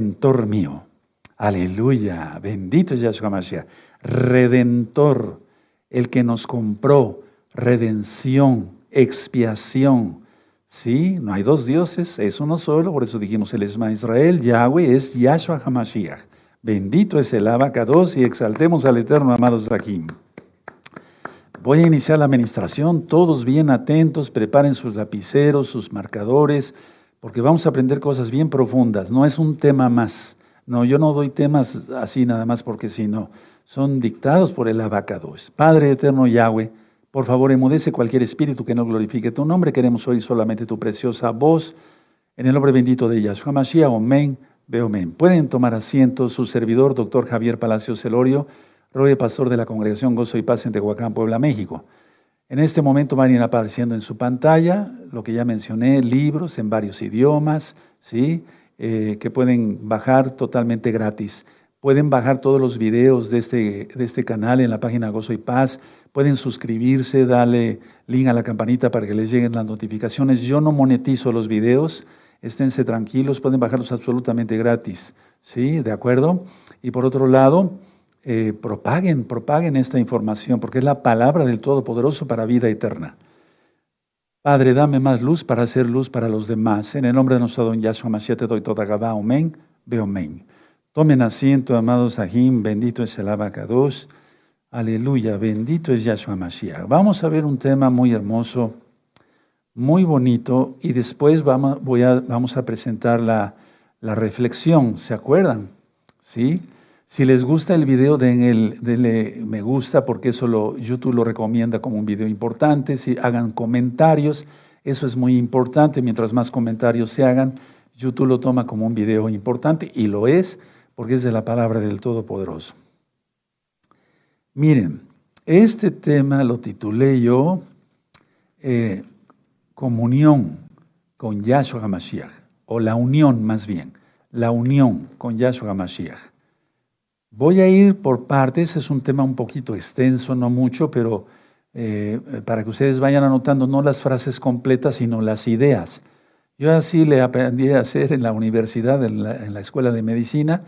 Redentor mío. Aleluya. Bendito es Yahshua Mashiach. Redentor, el que nos compró. Redención, expiación. Sí, no hay dos dioses, es uno solo, por eso dijimos el Esma Israel, Yahweh es Yahshua HaMashiach. Bendito es el abacados y exaltemos al Eterno, amados aquí. Voy a iniciar la administración, todos bien atentos, preparen sus lapiceros, sus marcadores, porque vamos a aprender cosas bien profundas. No es un tema más. No, yo no doy temas así nada más porque si no, son dictados por el abacados. Padre eterno Yahweh, por favor, emudece cualquier espíritu que no glorifique tu nombre. Queremos oír solamente tu preciosa voz. En el nombre bendito de Yahshua Mashiach, amén, amén. Pueden tomar asiento su servidor, doctor Javier Palacios Celorio, roe pastor de la Congregación Gozo y Paz en Tehuacán, Puebla, México. En este momento van a ir apareciendo en su pantalla lo que ya mencioné, libros en varios idiomas, ¿sí? Eh, que pueden bajar totalmente gratis. Pueden bajar todos los videos de este, de este canal en la página Gozo y Paz. Pueden suscribirse, darle link a la campanita para que les lleguen las notificaciones. Yo no monetizo los videos, esténse tranquilos, pueden bajarlos absolutamente gratis. ¿Sí? ¿De acuerdo? Y por otro lado, eh, propaguen, propaguen esta información, porque es la palabra del Todopoderoso para vida eterna. Padre, dame más luz para hacer luz para los demás. En el nombre de nuestro don Yahshua Mashiach te doy toda Gabá. Amén. Veo amén. Tomen asiento, amados Ajim. Bendito es el Abacados. Aleluya. Bendito es Yahshua Mashiach. Vamos a ver un tema muy hermoso, muy bonito, y después vamos, voy a, vamos a presentar la, la reflexión. ¿Se acuerdan? ¿Sí? Si les gusta el video, denle me gusta porque eso lo, YouTube lo recomienda como un video importante. Si hagan comentarios, eso es muy importante. Mientras más comentarios se hagan, YouTube lo toma como un video importante y lo es porque es de la palabra del Todopoderoso. Miren, este tema lo titulé yo eh, Comunión con Yahshua HaMashiach, o la unión más bien, la unión con Yahshua HaMashiach. Voy a ir por partes, es un tema un poquito extenso, no mucho, pero eh, para que ustedes vayan anotando no las frases completas, sino las ideas. Yo así le aprendí a hacer en la universidad, en la, escuela de medicina.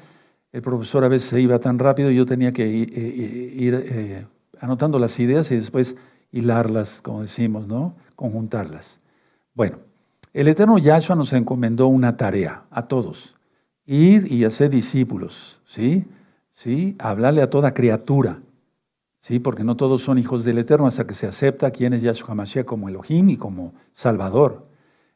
El profesor a veces se iba tan rápido, yo tenía que ir, eh, anotando las ideas y después hilarlas, como decimos, ¿no? Conjuntarlas. Bueno, el Eterno Yahshua nos encomendó una tarea a todos, ir y hacer discípulos, ¿sí? ¿Sí? Hablarle a toda criatura, ¿sí? Porque no todos son hijos del Eterno hasta que se acepta quién es Yahshua Mashiach como Elohim y como Salvador.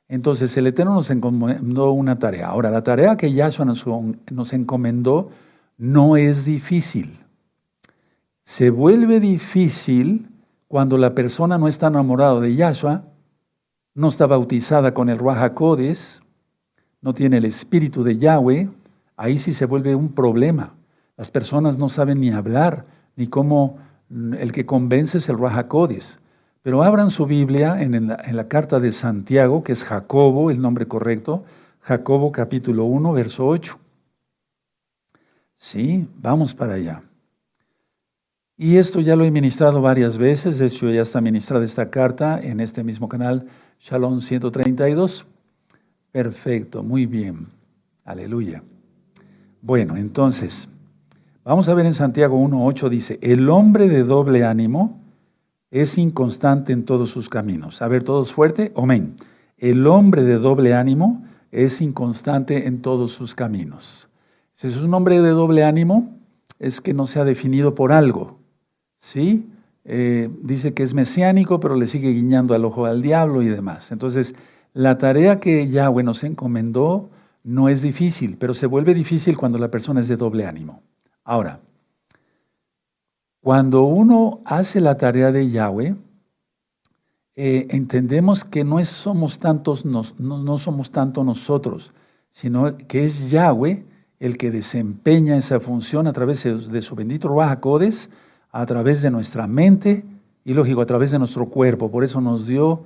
Entonces el Eterno nos encomendó una tarea. Ahora, la tarea que Yahshua nos, encomendó no es difícil. Se vuelve difícil cuando la persona no está enamorada de Yahshua, no está bautizada con el Ruach no tiene el espíritu de Yahweh, ahí sí se vuelve un problema. Las personas no saben ni hablar, ni cómo el que convence es el Rahakodis. Pero abran su Biblia en la, en la, carta de Santiago, que es Jacobo, el nombre correcto, Jacobo capítulo 1, verso 8. Sí, vamos para allá. Y esto ya lo he ministrado varias veces, de hecho ya está ministrada esta carta en este mismo canal, Shalom 132. Perfecto, muy bien. Aleluya. Bueno, entonces, Vamos a ver en Santiago 1.8 dice, el hombre de doble ánimo es inconstante en todos sus caminos. A ver, todos fuerte, amén. El hombre de doble ánimo es inconstante en todos sus caminos. Si es un hombre de doble ánimo, es que no se ha definido por algo. ¿Sí? Eh, dice que es mesiánico, pero le sigue guiñando al ojo al diablo y demás. Entonces, la tarea que Yahweh nos encomendó no es difícil, pero se vuelve difícil cuando la persona es de doble ánimo. Ahora, cuando uno hace la tarea de Yahweh, eh, entendemos que no somos, tantos, tanto nosotros, sino que es Yahweh el que desempeña esa función a través de, su bendito Ruach a través de nuestra mente y, lógico, a través de nuestro cuerpo. Por eso nos dio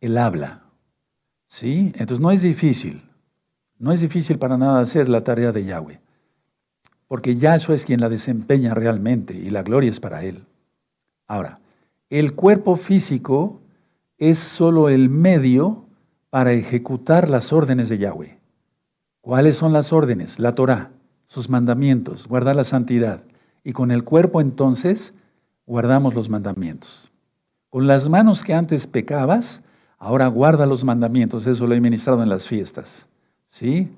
el habla. ¿Sí? Entonces no es difícil. No es difícil para nada hacer la tarea de Yahweh porque Yahshua es quien la desempeña realmente y la gloria es para Él. Ahora, el cuerpo físico es solo el medio para ejecutar las órdenes de Yahweh. ¿Cuáles son las órdenes? La Torah, sus mandamientos, guardar la santidad. Y con el cuerpo entonces guardamos los mandamientos. Con las manos que antes pecabas, ahora guarda los mandamientos. Eso lo he ministrado en las fiestas. ¿Sí?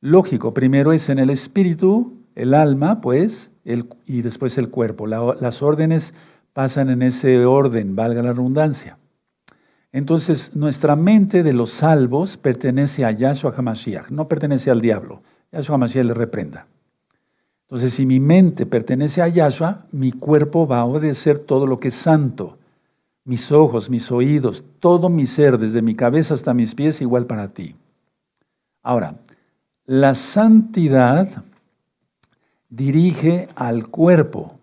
Lógico, primero es en el espíritu, el alma, pues, y después el cuerpo. las órdenes pasan en ese orden, valga la redundancia. Entonces, nuestra mente de los salvos pertenece a Yahshua HaMashiach, no pertenece al diablo. Yahshua HaMashiach le reprenda. Entonces, si mi mente pertenece a Yahshua, mi cuerpo va a obedecer todo lo que es santo. Mis ojos, mis oídos, todo mi ser, desde mi cabeza hasta mis pies, igual para ti. Ahora, la santidad dirige al cuerpo.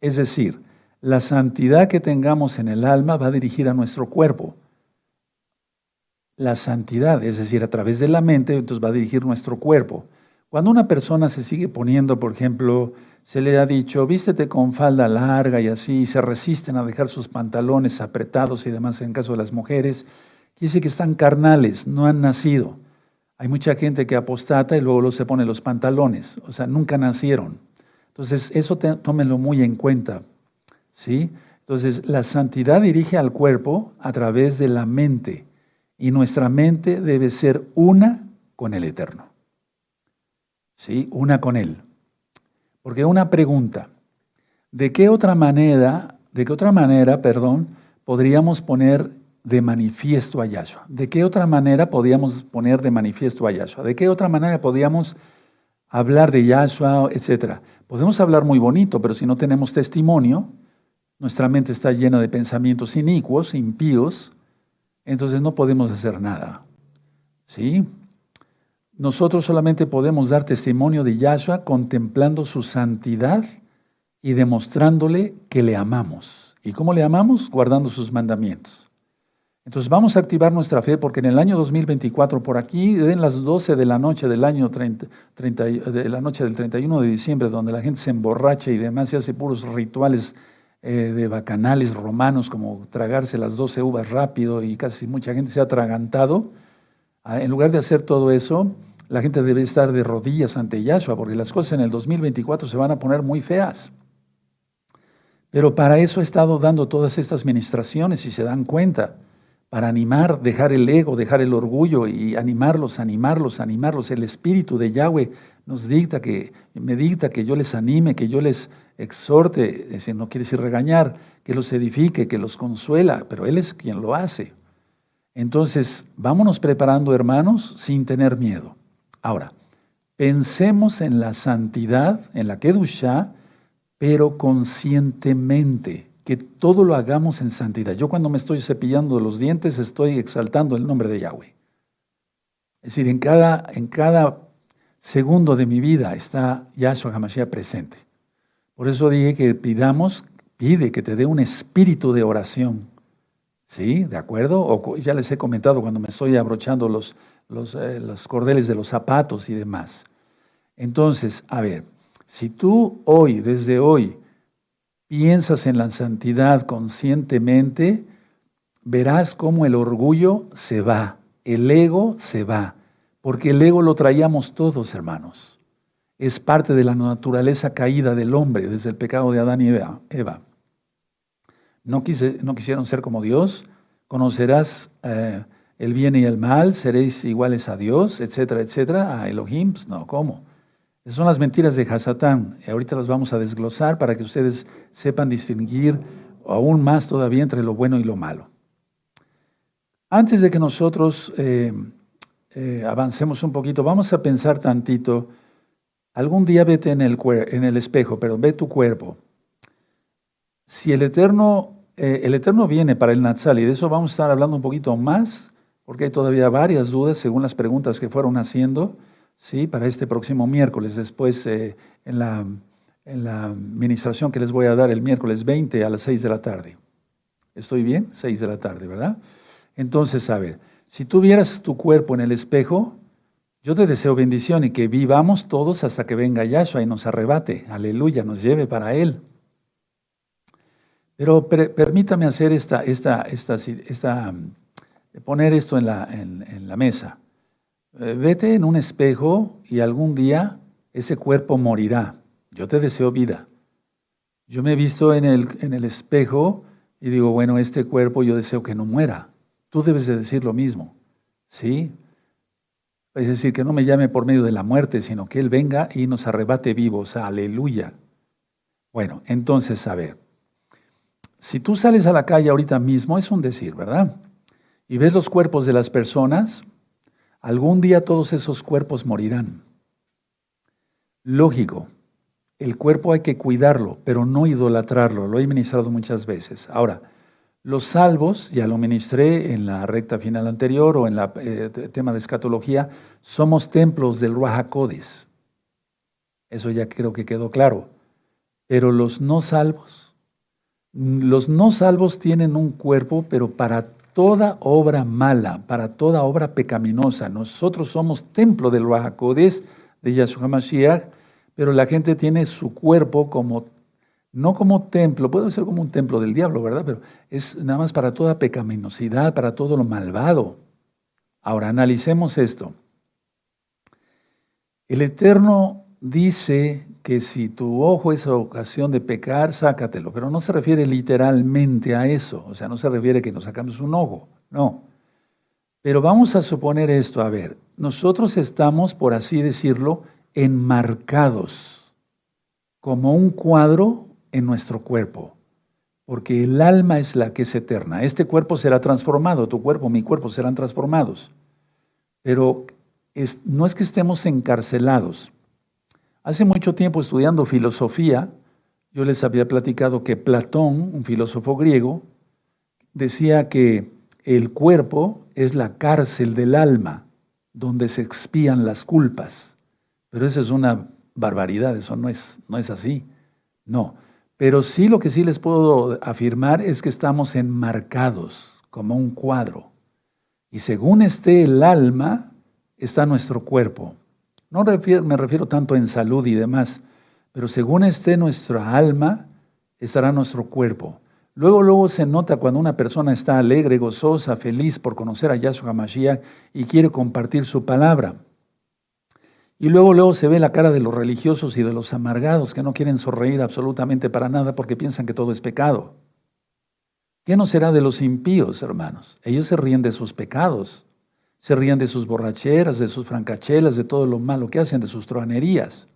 Es decir, la santidad que tengamos en el alma va a dirigir a nuestro cuerpo. La santidad, es decir, a través de la mente, entonces va a dirigir nuestro cuerpo. Cuando una persona se sigue poniendo, por ejemplo, se le ha dicho, vístete con falda larga y así, y se resisten a dejar sus pantalones apretados y demás en caso de las mujeres, quiere que están carnales, no han nacido. Hay mucha gente que apostata y luego se pone los pantalones, o sea, nunca nacieron. Entonces, eso tómenlo muy en cuenta, ¿sí? Entonces, la santidad dirige al cuerpo a través de la mente y nuestra mente debe ser una con el Eterno. ¿Sí? Una con Él. Porque una pregunta, ¿de qué otra manera, de qué otra manera, perdón, podríamos poner de manifiesto a Yahshua? ¿De qué otra manera podíamos poner de manifiesto a Yahshua? ¿De qué otra manera podíamos hablar de Yahshua, etcétera? Podemos hablar muy bonito, pero si no tenemos testimonio, nuestra mente está llena de pensamientos inicuos, impíos, entonces no podemos hacer nada. ¿Sí? Nosotros solamente podemos dar testimonio de Yahshua contemplando su santidad y demostrándole que le amamos. ¿Y cómo le amamos? Guardando sus mandamientos. Entonces vamos a activar nuestra fe porque en el año 2024, por aquí, en las 12 de la noche del año 30, de la noche del 31 de diciembre, donde la gente se emborracha y demás y hace puros rituales eh, de bacanales romanos, como tragarse las 12 uvas rápido y casi mucha gente se ha atragantado, ah, en lugar de hacer todo eso, la gente debe estar de rodillas ante Yahshua, porque las cosas en el 2024 se van a poner muy feas. Pero para eso he estado dando todas estas ministraciones y se dan cuenta para animar, dejar el ego, dejar el orgullo y animarlos, animarlos, animarlos. El espíritu de Yahweh nos dicta que, me dicta que yo les anime, que yo les exhorte, no quiere decir regañar, que los edifique, que los consuela, pero Él es quien lo hace. Entonces, vámonos preparando, hermanos, sin tener miedo. Ahora, pensemos en la santidad, en la Kedushá, pero conscientemente que todo lo hagamos en santidad. Yo cuando me estoy cepillando los dientes estoy exaltando el nombre de Yahweh. Es decir, en cada, en cada segundo de mi vida está Yahshua HaMashiach presente. Por eso dije que pidamos, pide que te dé un espíritu de oración. ¿Sí? ¿De acuerdo? O ya les he comentado cuando me estoy abrochando los, los, eh, los cordeles de los zapatos y demás. Entonces, a ver, si tú hoy, desde hoy, piensas en la santidad conscientemente, verás cómo el orgullo se va, el ego se va, porque el ego lo traíamos todos, hermanos. Es parte de la naturaleza caída del hombre desde el pecado de Adán y Eva. No, no quisieron ser como Dios, conocerás eh, el bien y el mal, seréis iguales a Dios, etcétera, etcétera, a Elohim. Pues no, ¿cómo? Esas son las mentiras de Hasatán. Y ahorita las vamos a desglosar para que ustedes sepan distinguir aún más todavía entre lo bueno y lo malo. Antes de que nosotros eh, eh, avancemos un poquito, vamos a pensar tantito. Algún día vete en el, en el espejo, pero ve tu cuerpo. Si el Eterno, eh, el Eterno viene para el Natsal, y de eso vamos a estar hablando un poquito más, porque hay todavía varias dudas según las preguntas que fueron haciendo. ¿Sí? para este próximo miércoles, después eh, en, la, en la administración que les voy a dar el miércoles 20 a las 6 de la tarde. ¿Estoy bien? 6 de la tarde, ¿verdad? Entonces, a ver, si tú vieras tu cuerpo en el espejo, yo te deseo bendición y que vivamos todos hasta que venga Yahshua y nos arrebate, aleluya, nos lleve para Él. Pero permítame hacer esta, esta, esta, esta, poner esto en la, en la mesa. Eh, vete en un espejo y algún día ese cuerpo morirá. Yo te deseo vida. Yo me he visto en el, en el espejo y digo, bueno, este cuerpo yo deseo que no muera. Tú debes de decir lo mismo. ¿Sí? Es decir, que no me llame por medio de la muerte, sino que Él venga y nos arrebate vivos. Aleluya. Bueno, entonces, a ver, si tú sales a la calle ahorita mismo, es un decir, ¿verdad? Y ves los cuerpos de las personas, algún día todos esos cuerpos morirán. Lógico, el cuerpo hay que cuidarlo, pero no idolatrarlo, lo he ministrado muchas veces. Ahora, los salvos, ya lo ministré en la recta final anterior o en el eh, tema de escatología, somos templos del Ruajacodes. Eso ya creo que quedó claro. Pero los no salvos, los no salvos tienen un cuerpo, pero para toda obra mala, para toda obra pecaminosa. Nosotros somos templo del Ruajacodes de Yahshua Mashiach, pero la gente tiene su cuerpo como no como templo, puede ser como un templo del diablo, ¿verdad? Pero es nada más para toda pecaminosidad, para todo lo malvado. Ahora, analicemos esto. El Eterno dice que si tu ojo es ocasión de pecar, sácatelo, pero no se refiere literalmente a eso, o sea, no se refiere que nos sacamos un ojo, no. Pero vamos a suponer esto, a ver, nosotros estamos, por así decirlo, enmarcados como un cuadro en nuestro cuerpo, porque el alma es la que es eterna. Este cuerpo será transformado, tu cuerpo, mi cuerpo serán transformados. Pero no es que estemos encarcelados. Hace mucho tiempo estudiando filosofía, yo les había platicado que Platón, un filósofo griego, decía que el cuerpo es la cárcel del alma, donde se expían las culpas. Pero eso es una barbaridad, eso no es, no es así. No, pero sí lo que sí les puedo afirmar es que estamos enmarcados como un cuadro. Y según esté el alma, está nuestro cuerpo. No me refiero tanto en salud y demás, pero según esté nuestra alma, estará nuestro cuerpo. Luego, luego se nota cuando una persona está alegre, gozosa, feliz por conocer a Yahshua Mashiach y quiere compartir su palabra. Y luego, luego se ve la cara de los religiosos y de los amargados que no quieren sonreír absolutamente para nada porque piensan que todo es pecado. ¿Qué no será de los impíos, hermanos? Ellos se ríen de sus pecados, se ríen de sus borracheras, de sus francachelas, de todo lo malo que hacen, de sus truanerías.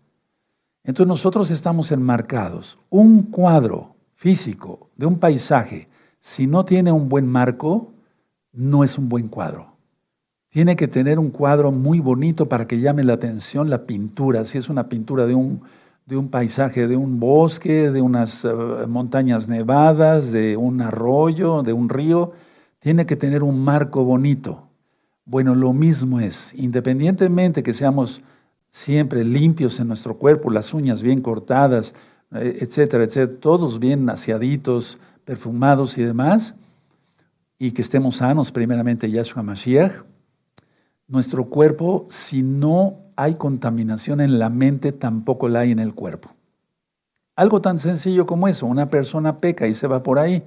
Entonces nosotros estamos enmarcados. Un cuadro físico de un paisaje, si no tiene un buen marco, no es un buen cuadro. Tiene que tener un cuadro muy bonito para que llame la atención la pintura. Si es una pintura de un, de un paisaje, de un bosque, de unas eh, montañas nevadas, de un arroyo, de un río, tiene que tener un marco bonito. Bueno, lo mismo es, independientemente que seamos siempre limpios en nuestro cuerpo, las uñas bien cortadas, eh, etcétera, etcétera, todos bien aseaditos, perfumados y demás, y que estemos sanos primeramente Yahshua Mashiach, nuestro cuerpo, si no hay contaminación en la mente, tampoco la hay en el cuerpo. Algo tan sencillo como eso, una persona peca y se va por ahí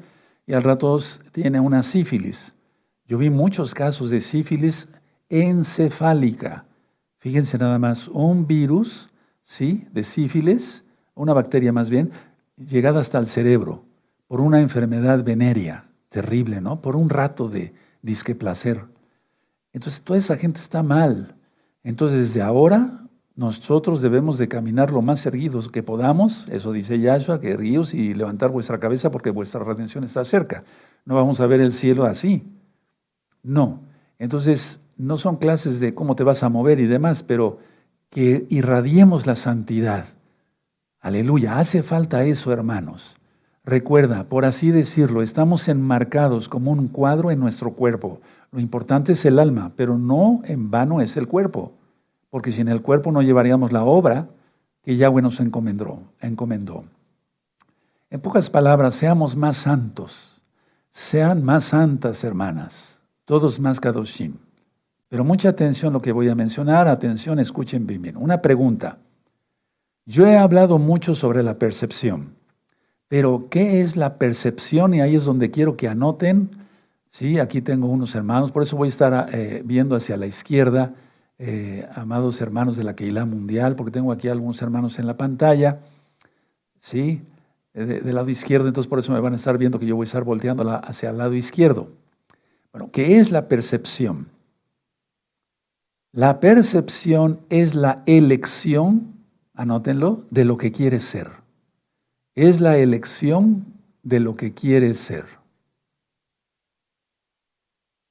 y al rato tiene una sífilis. Yo vi muchos casos de sífilis encefálica. Fíjense nada más, un virus, ¿sí? De sífilis, una bacteria más bien, llegada hasta el cerebro por una enfermedad venérea, terrible, ¿no? Por un rato de disque placer. Entonces toda esa gente está mal. Entonces desde ahora nosotros debemos de caminar lo más erguidos que podamos, eso dice Yahshua, que erguíos y levantar vuestra cabeza porque vuestra redención está cerca. No vamos a ver el cielo así. No. Entonces no son clases de cómo te vas a mover y demás, pero que irradiemos la santidad. Aleluya, hace falta eso, hermanos. Recuerda, por así decirlo, estamos enmarcados como un cuadro en nuestro cuerpo. Lo importante es el alma, pero no en vano es el cuerpo, porque sin el cuerpo no llevaríamos la obra que Yahweh nos encomendó. encomendó. En pocas palabras, seamos más santos, sean más santas, hermanas, todos más kadoshim. Pero mucha atención lo que voy a mencionar, atención, escuchen bien. Una pregunta. Yo he hablado mucho sobre la percepción, pero ¿qué es la percepción? Y ahí es donde quiero que anoten Sí, aquí tengo unos hermanos, por eso voy a estar eh, viendo hacia la izquierda eh, amados hermanos de la Keilah Mundial, porque tengo aquí algunos hermanos en la pantalla, ¿sí? del lado izquierdo, entonces por eso me van a estar viendo que yo voy a estar volteando hacia el lado izquierdo. Bueno, ¿qué es la percepción? La percepción es la elección, anótenlo, de lo que quieres ser. Es la elección de lo que quieres ser.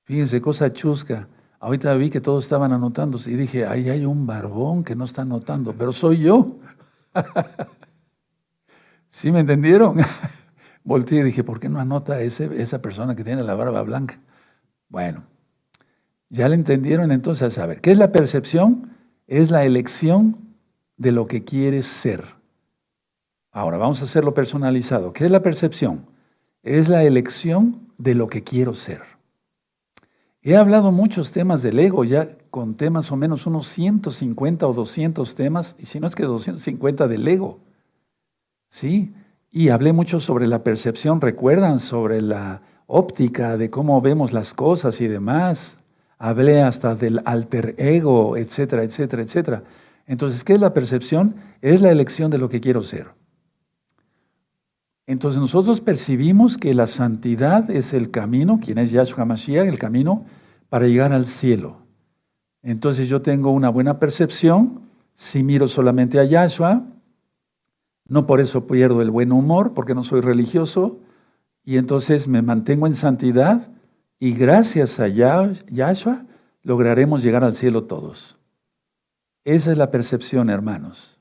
Fíjense, cosa chusca. Ahorita vi que todos estaban anotando y dije, ahí hay un barbón que no está anotando, pero soy yo. ¿Sí me entendieron? Volteé y dije, ¿por qué no anota ese, esa persona que tiene la barba blanca? Bueno, ya le entendieron entonces a ver, ¿qué es la percepción? Es la elección de lo que quieres ser. Ahora, vamos a hacerlo personalizado. ¿Qué es la percepción? Es la elección de lo que quiero ser. He hablado muchos temas del ego, ya con temas o menos unos 150 o 200 temas, y si no es que 250 del ego. ¿Sí? Y hablé mucho sobre la percepción, recuerdan, sobre la óptica de cómo vemos las cosas y demás. Hablé hasta del alter ego, etcétera, etcétera, etcétera. Entonces, ¿qué es la percepción? Es la elección de lo que quiero ser. Entonces nosotros percibimos que la santidad es el camino, quien es Yahshua Mashiach, el camino para llegar al cielo. Entonces yo tengo una buena percepción si miro solamente a Yahshua, no por eso pierdo el buen humor, porque no soy religioso, y entonces me mantengo en santidad y gracias a Yahshua lograremos llegar al cielo todos. Esa es la percepción, hermanos.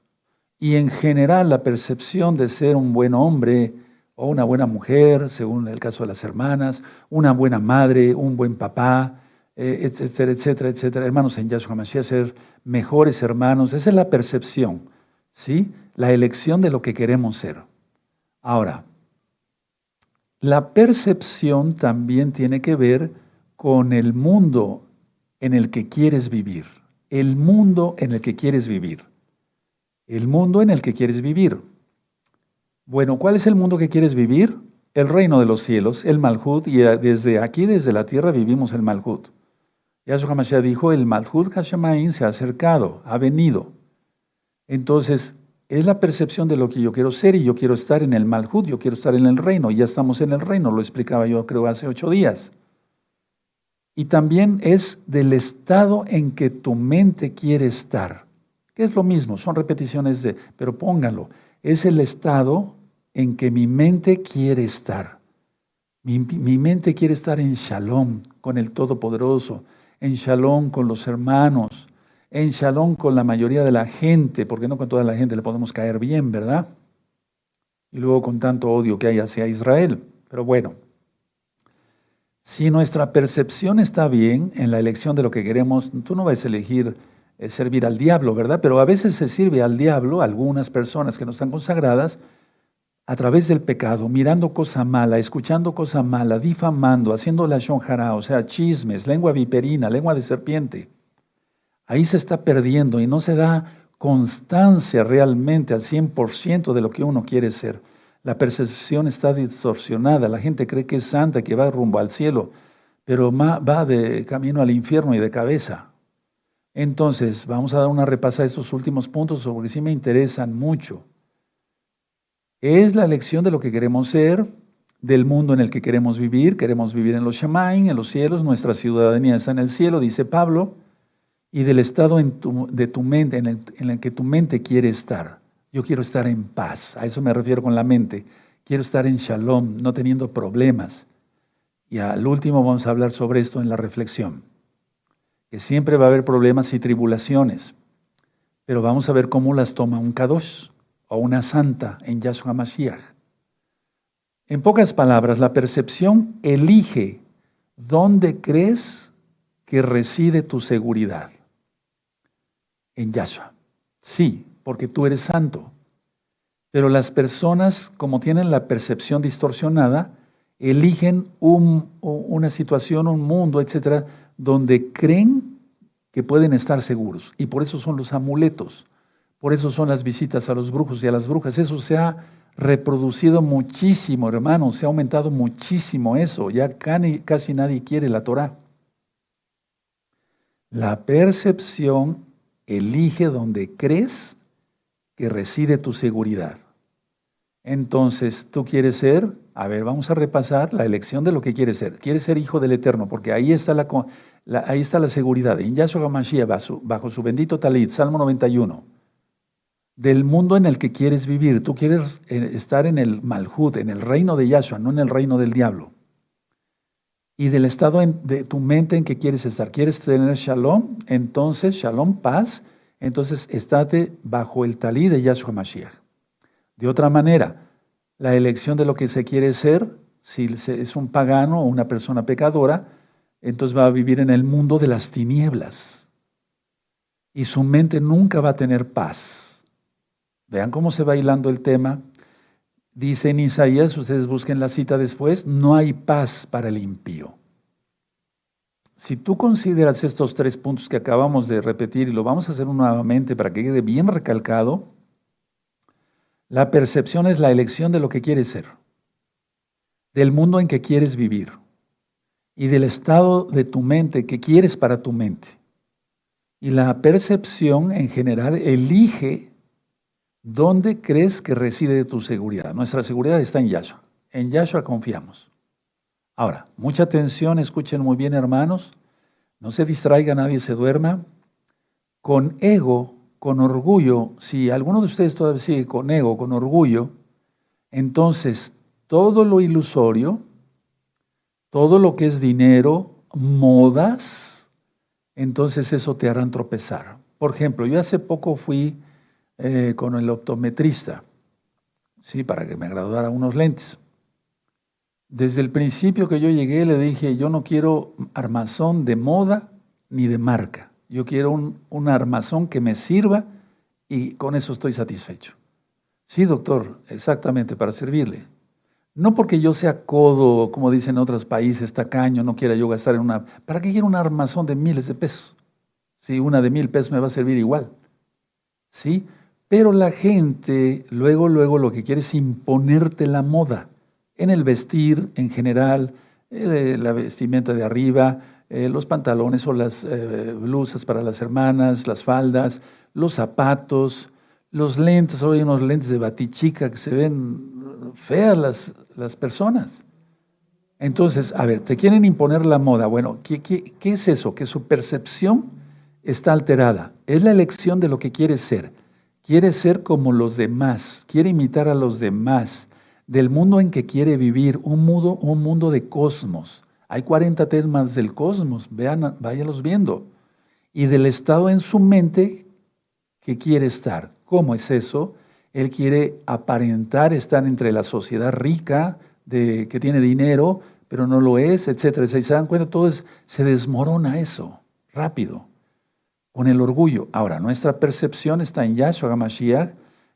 Y en general la percepción de ser un buen hombre o una buena mujer, según el caso de las hermanas, una buena madre, un buen papá, eh, etcétera, etcétera, etcétera. Hermanos en Yahshua Mashiach, ser mejores hermanos. Esa es la percepción, ¿sí? La elección de lo que queremos ser. Ahora, la percepción también tiene que ver con el mundo en el que quieres vivir. El mundo en el que quieres vivir. El mundo en el que quieres vivir. Bueno, ¿cuál es el mundo que quieres vivir? El reino de los cielos, el Malhut, y desde aquí, desde la tierra, vivimos el Malhut. Yahshua Mashiach dijo, el Malhut Hashemain se ha acercado, ha venido. Entonces, es la percepción de lo que yo quiero ser y yo quiero estar en el Malhut, yo quiero estar en el reino. Ya estamos en el reino, lo explicaba yo creo hace ocho días. Y también es del estado en que tu mente quiere estar. Que es lo mismo, son repeticiones de, pero póngalo, es el estado en que mi mente quiere estar. Mi, mi mente quiere estar en shalom con el Todopoderoso, en shalom con los hermanos, en shalom con la mayoría de la gente, porque no con toda la gente le podemos caer bien, ¿verdad? Y luego con tanto odio que hay hacia Israel. Pero bueno, si nuestra percepción está bien en la elección de lo que queremos, tú no vas a elegir eh, servir al diablo, ¿verdad? Pero a veces se sirve al diablo, algunas personas que no están consagradas, a través del pecado, mirando cosa mala, escuchando cosa mala, difamando, haciendo la shonjara, o sea, chismes, lengua viperina, lengua de serpiente ahí se está perdiendo y no se da constancia realmente al 100% de lo que uno quiere ser. La percepción está distorsionada, la gente cree que es santa, que va rumbo al cielo, pero va de camino al infierno y de cabeza. Entonces, vamos a dar una repasada de estos últimos puntos porque sí me interesan mucho. Es la elección de lo que queremos ser, del mundo en el que queremos vivir. Queremos vivir en los Shamaim, en los cielos, nuestra ciudadanía está en el cielo, dice Pablo y del estado en de tu mente, en el, en el que tu mente quiere estar. Yo quiero estar en paz, a eso me refiero con la mente. Quiero estar en shalom, no teniendo problemas. Y al último vamos a hablar sobre esto en la reflexión. Que siempre va a haber problemas y tribulaciones, pero vamos a ver cómo las toma un kadosh o una santa en Yahshua Mashiach. En pocas palabras, la percepción elige dónde crees que reside tu seguridad en Yahshua. Sí, porque tú eres santo. Pero las personas, como tienen la percepción distorsionada, eligen una situación, un mundo, etcétera, donde creen que pueden estar seguros. Y por eso son los amuletos, por eso son las visitas a los brujos y a las brujas. Eso se ha reproducido muchísimo, hermano, se ha aumentado muchísimo eso. Ya casi nadie quiere la Torah. La percepción elige donde crees que reside tu seguridad. Entonces, tú quieres ser, a ver, vamos a repasar la elección de lo que quieres ser. Quieres ser hijo del Eterno, porque ahí está la, ahí está la seguridad. En Yahshua HaMashiach, bajo, su bendito talit, Salmo 91, del mundo en el que quieres vivir. Tú quieres eh, estar en el Malhut, en el reino de Yahshua, no en el reino del diablo. Y del estado de tu mente en que quieres estar. ¿Quieres tener shalom? Entonces, shalom, paz. Entonces, estate bajo el talit de Yahshua HaMashiach. De otra manera, la elección de lo que se quiere ser, si es un pagano o una persona pecadora, entonces va a vivir en el mundo de las tinieblas. Y su mente nunca va a tener paz. Vean cómo se va hilando el tema. Dice en Isaías, ustedes busquen la cita después, no hay paz para el impío. Si tú consideras estos tres puntos que acabamos de repetir y lo vamos a hacer nuevamente para que quede bien recalcado, la percepción es la elección de lo que quieres ser, del mundo en que quieres vivir y del estado de tu mente que quieres para tu mente. Y la percepción en general elige dónde crees que reside tu seguridad. Nuestra seguridad está en Yahshua. En Yahshua confiamos. Ahora, mucha atención, escuchen muy bien hermanos, no se distraiga, nadie se duerma. Con ego con orgullo, si alguno de ustedes todavía sigue con ego, con orgullo, entonces todo lo ilusorio, todo lo que es dinero, modas, entonces eso te harán tropezar. Por ejemplo, yo hace poco fui eh, con el optometrista, sí, para que me graduara unos lentes. Desde el principio que yo llegué le dije, yo no quiero armazón de moda ni de marca. Yo quiero un, armazón que me sirva y con eso estoy satisfecho. Sí, doctor, exactamente, para servirle. No porque yo sea codo, como dicen en otros países, tacaño, no quiera yo gastar en una... ¿Para qué quiero un armazón de miles de pesos? Si una de mil pesos me va a servir igual. ¿Sí? Pero la gente luego, luego lo que quiere es imponerte la moda en el vestir en general, eh, la vestimenta de arriba, eh, los pantalones o las eh, blusas para las hermanas, las faldas, los zapatos, los lentes, hoy hay unos lentes de batichica que se ven feas las, las personas. Entonces, a ver, te quieren imponer la moda. Bueno, ¿qué, ¿qué, qué, es eso? Que su percepción está alterada. Es la elección de lo que quiere ser. Quiere ser como los demás, quiere imitar a los demás, del mundo en que quiere vivir, un mundo, un mundo de cosmos. Hay 40 temas del cosmos, vean, váyanlos viendo. Y del estado en su mente que quiere estar. ¿Cómo es eso? Él quiere aparentar estar entre la sociedad rica, de, que tiene dinero, pero no lo es, etc. Si se dan cuenta, todo se desmorona eso, rápido, con el orgullo. Ahora, nuestra percepción está en Yahshua HaMashiach,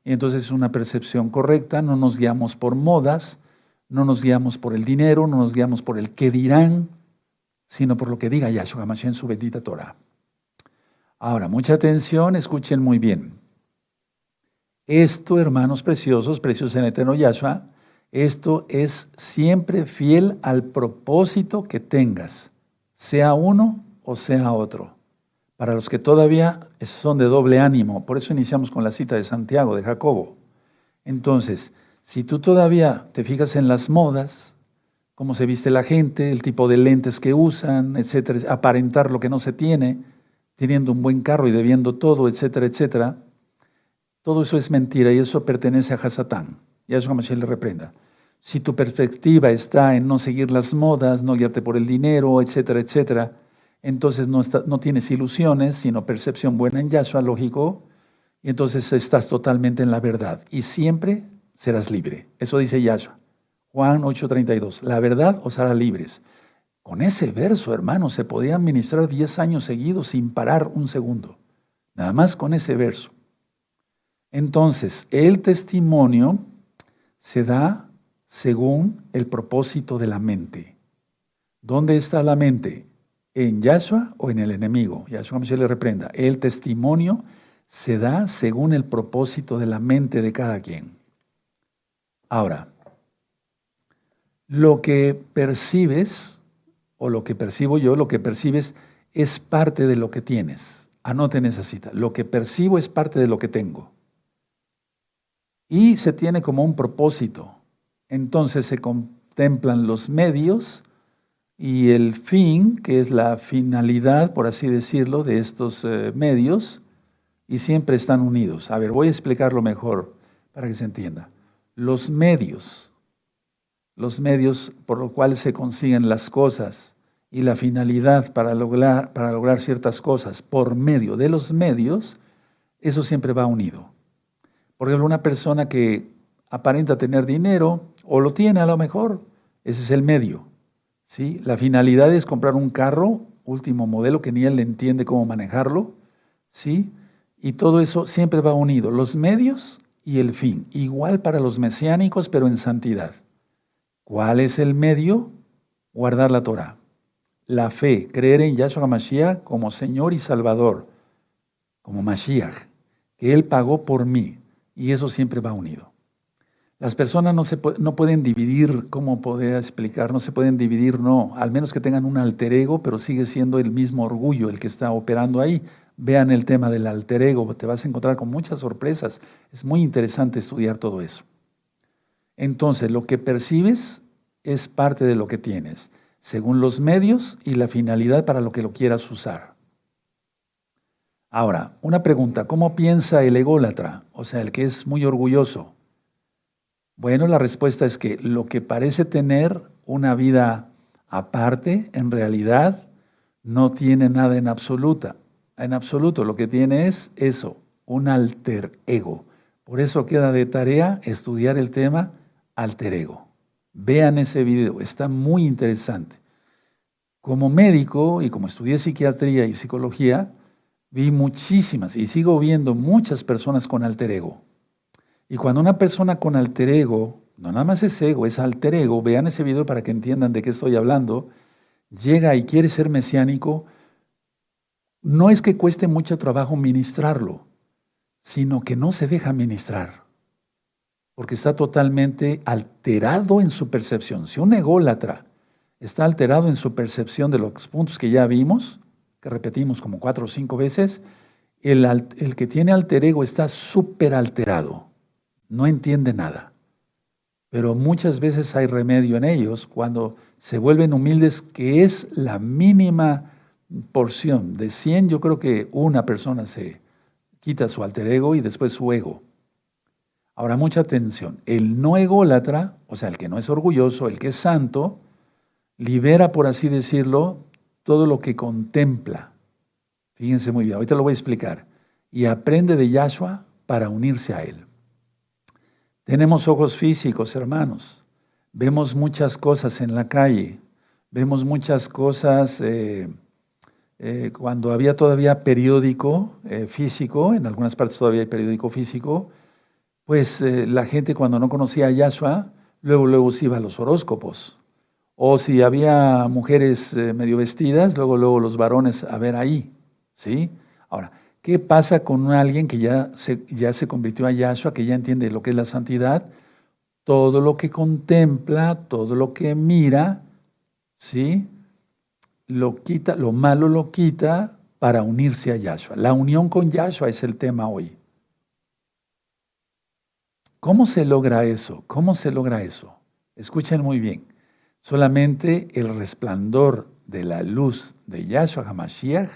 y entonces es una percepción correcta, no nos guiamos por modas, no nos guiamos por el dinero, no nos guiamos por el qué dirán, sino por lo que diga Yahshua Mashiach en su bendita Torah. Ahora, mucha atención, escuchen muy bien. Esto, hermanos preciosos, preciosos en eterno Yahshua, esto es siempre fiel al propósito que tengas, sea uno o sea otro. Para los que todavía son de doble ánimo, por eso iniciamos con la cita de Santiago, de Jacobo. Entonces, si tú todavía te fijas en las modas, cómo se viste la gente, el tipo de lentes que usan, etcétera, aparentar lo que no se tiene, teniendo un buen carro y debiendo todo, etcétera, etcétera, todo eso es mentira y eso pertenece a Hasatán. Y a eso Mashiach le reprenda. Si tu perspectiva está en no seguir las modas, no guiarte por el dinero, etcétera, etcétera, entonces no, tienes ilusiones, sino percepción buena en Yahshua, lógico, y entonces estás totalmente en la verdad. Y siempre serás libre. Eso dice Yahshua. Juan 8:32. La verdad os hará libres. Con ese verso, hermano, se podían ministrar 10 años seguidos sin parar un segundo. Nada más con ese verso. Entonces, el testimonio se da según el propósito de la mente. ¿Dónde está la mente? ¿En Yahshua o en el enemigo? Yahshua se le reprenda. El testimonio se da según el propósito de la mente de cada quien. Ahora, lo que percibes, o lo que percibo yo, lo que percibes es parte de lo que tienes. Anoten esa cita. Lo que percibo es parte de lo que tengo. Y se tiene como un propósito. Entonces se contemplan los medios y el fin, que es la finalidad, por así decirlo, de estos eh, medios, y siempre están unidos. A ver, voy a explicarlo mejor para que se entienda. Los medios, los medios por los cuales se consiguen las cosas y la finalidad para lograr, para lograr ciertas cosas por medio de los medios, eso siempre va unido. Por ejemplo, una persona que aparenta tener dinero o lo tiene a lo mejor, ese es el medio. ¿Sí? La finalidad es comprar un carro, último modelo, que ni él entiende cómo manejarlo. ¿sí? Y todo eso siempre va unido, los medios y el fin. Igual para los mesiánicos, pero en santidad. ¿Cuál es el medio? Guardar la Torah. La fe, creer en Yahshua Mashiach como Señor y Salvador, como Mashiach, que Él pagó por mí. Y eso siempre va unido. Las personas no, se, no pueden dividir, ¿cómo poder explicar? No se pueden dividir, no, al menos que tengan un alter ego, pero sigue siendo el mismo orgullo el que está operando ahí. Vean el tema del alter ego, te vas a encontrar con muchas sorpresas. Es muy interesante estudiar todo eso. Entonces, lo que percibes es parte de lo que tienes, según los medios y la finalidad para lo que lo quieras usar. Ahora, una pregunta, ¿cómo piensa el ególatra? O sea, el que es muy orgulloso. Bueno, la respuesta es que lo que parece tener una vida aparte, en realidad, no tiene nada en absoluta. En absoluto, lo que tiene es eso, un alter ego. Por eso queda de tarea estudiar el tema alter ego. Vean ese video, está muy interesante. Como médico y como estudié psiquiatría y psicología, vi muchísimas y sigo viendo muchas personas con alter ego. Y cuando una persona con alter ego, no nada más es ego, es alter ego, vean ese video para que entiendan de qué estoy hablando, llega y quiere ser mesiánico, no es que cueste mucho trabajo ministrarlo, sino que no se deja ministrar, porque está totalmente alterado en su percepción. Si un ególatra está alterado en su percepción de los puntos que ya vimos, que repetimos como cuatro o cinco veces, el, que tiene alter ego está súper alterado, no entiende nada. Pero muchas veces hay remedio en ellos cuando se vuelven humildes, que es la mínima porción. De 100 yo creo que una persona se quita su alter ego y después su ego. Ahora, mucha atención. El no ególatra, o sea, el que no es orgulloso, el que es santo, libera, por así decirlo, todo lo que contempla. Fíjense muy bien, ahorita lo voy a explicar. Y aprende de Yahshua para unirse a Él. Tenemos ojos físicos, hermanos. Vemos muchas cosas en la calle. Vemos muchas cosas eh, eh, cuando había todavía periódico eh, físico, en algunas partes todavía hay periódico físico, pues la gente cuando no conocía a Yahshua, luego, luego se iba a los horóscopos. O si había mujeres medio vestidas, luego, luego los varones a ver ahí. ¿Sí? Ahora, ¿qué pasa con alguien que ya se, ya se convirtió a Yahshua, que ya entiende lo que es la santidad? Todo lo que contempla, todo lo que mira, ¿sí? Lo quita, lo malo lo quita para unirse a Yahshua. La unión con Yahshua es el tema hoy. ¿Cómo se logra eso? ¿Cómo se logra eso? Escuchen muy bien. Solamente el resplandor de la luz de Yahshua HaMashiach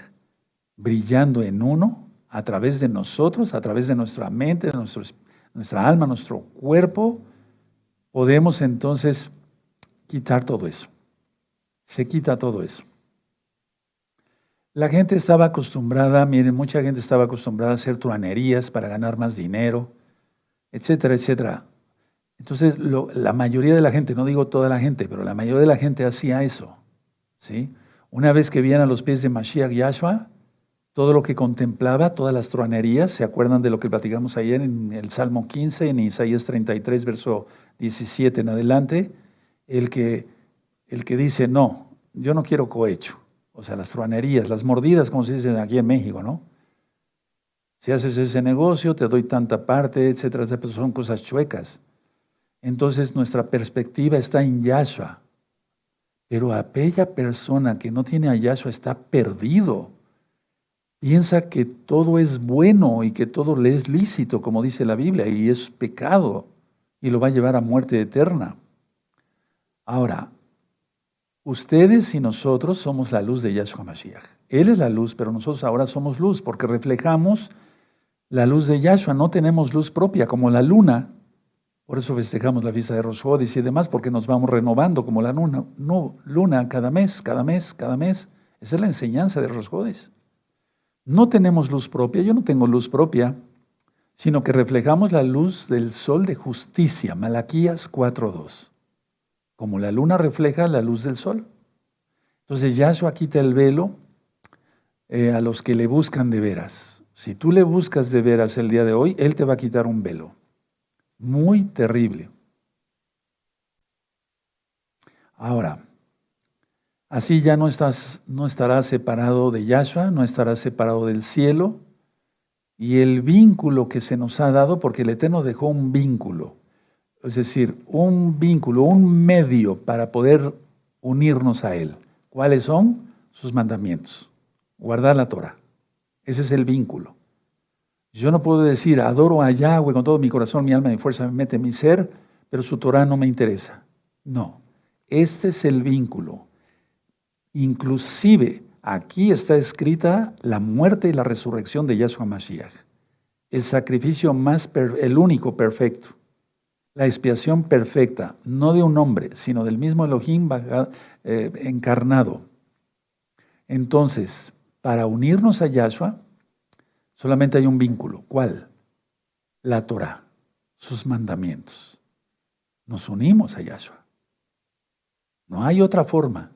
brillando en uno a través de nosotros, a través de nuestra mente, de nuestra alma, nuestro cuerpo, podemos entonces quitar todo eso. Se quita todo eso. La gente estaba acostumbrada, miren, mucha gente estaba acostumbrada a hacer truanerías para ganar más dinero, etcétera, etcétera. Entonces, la mayoría de la gente, no digo toda la gente, pero la mayoría de la gente hacía eso. ¿sí? Una vez que vienen a los pies de Mashiach Yahshua, todo lo que contemplaba, todas las truanerías, ¿se acuerdan de lo que platicamos ayer en el Salmo 15, en Isaías 33, verso 17 en adelante? El que, el que dice, no, yo no quiero cohecho. O sea, las truanerías, las mordidas, como se dice aquí en México, ¿no? Si haces ese negocio, te doy tanta parte, etcétera, etcétera, son cosas chuecas. Entonces nuestra perspectiva está en Yahshua. Pero aquella persona que no tiene a Yahshua está perdido. Piensa que todo es bueno y que todo le es lícito, como dice la Biblia, y es pecado y lo va a llevar a muerte eterna. Ahora, ustedes y nosotros somos la luz de Yahshua Mashiach. Él es la luz, pero nosotros ahora somos luz porque reflejamos la luz de Yahshua. No tenemos luz propia como la luna. Por eso festejamos la fiesta de Rosjodis y demás, porque nos vamos renovando como la luna. No, luna cada mes, cada mes, cada mes. Esa es la enseñanza de Rosjodis. No tenemos luz propia, yo no tengo luz propia, sino que reflejamos la luz del sol de justicia, Malaquías 4.2, como la luna refleja la luz del sol. Entonces Yahshua quita el velo eh, a los que le buscan de veras. Si tú le buscas de veras el día de hoy, Él te va a quitar un velo. Muy terrible. Ahora, así ya no, estarás separado de Yahshua, no estarás separado del cielo. Y el vínculo que se nos ha dado, porque el Eterno dejó un vínculo, es decir, un vínculo, un medio para poder unirnos a Él. ¿Cuáles son? Sus mandamientos. Guardar la Torah. Ese es el vínculo. Yo no puedo decir, adoro a Yahweh con todo mi corazón, mi alma, mi fuerza, me mete en mi ser, pero su Torah no me interesa. No, este es el vínculo. Inclusive aquí está escrita la muerte y la resurrección de Yahshua Mashiach. El sacrificio más, el único perfecto. La expiación perfecta, no de un hombre, sino del mismo Elohim eh, encarnado. Entonces, para unirnos a Yahshua, Solamente hay un vínculo. ¿Cuál? La Torah, sus mandamientos. Nos unimos a Yahshua. No hay otra forma.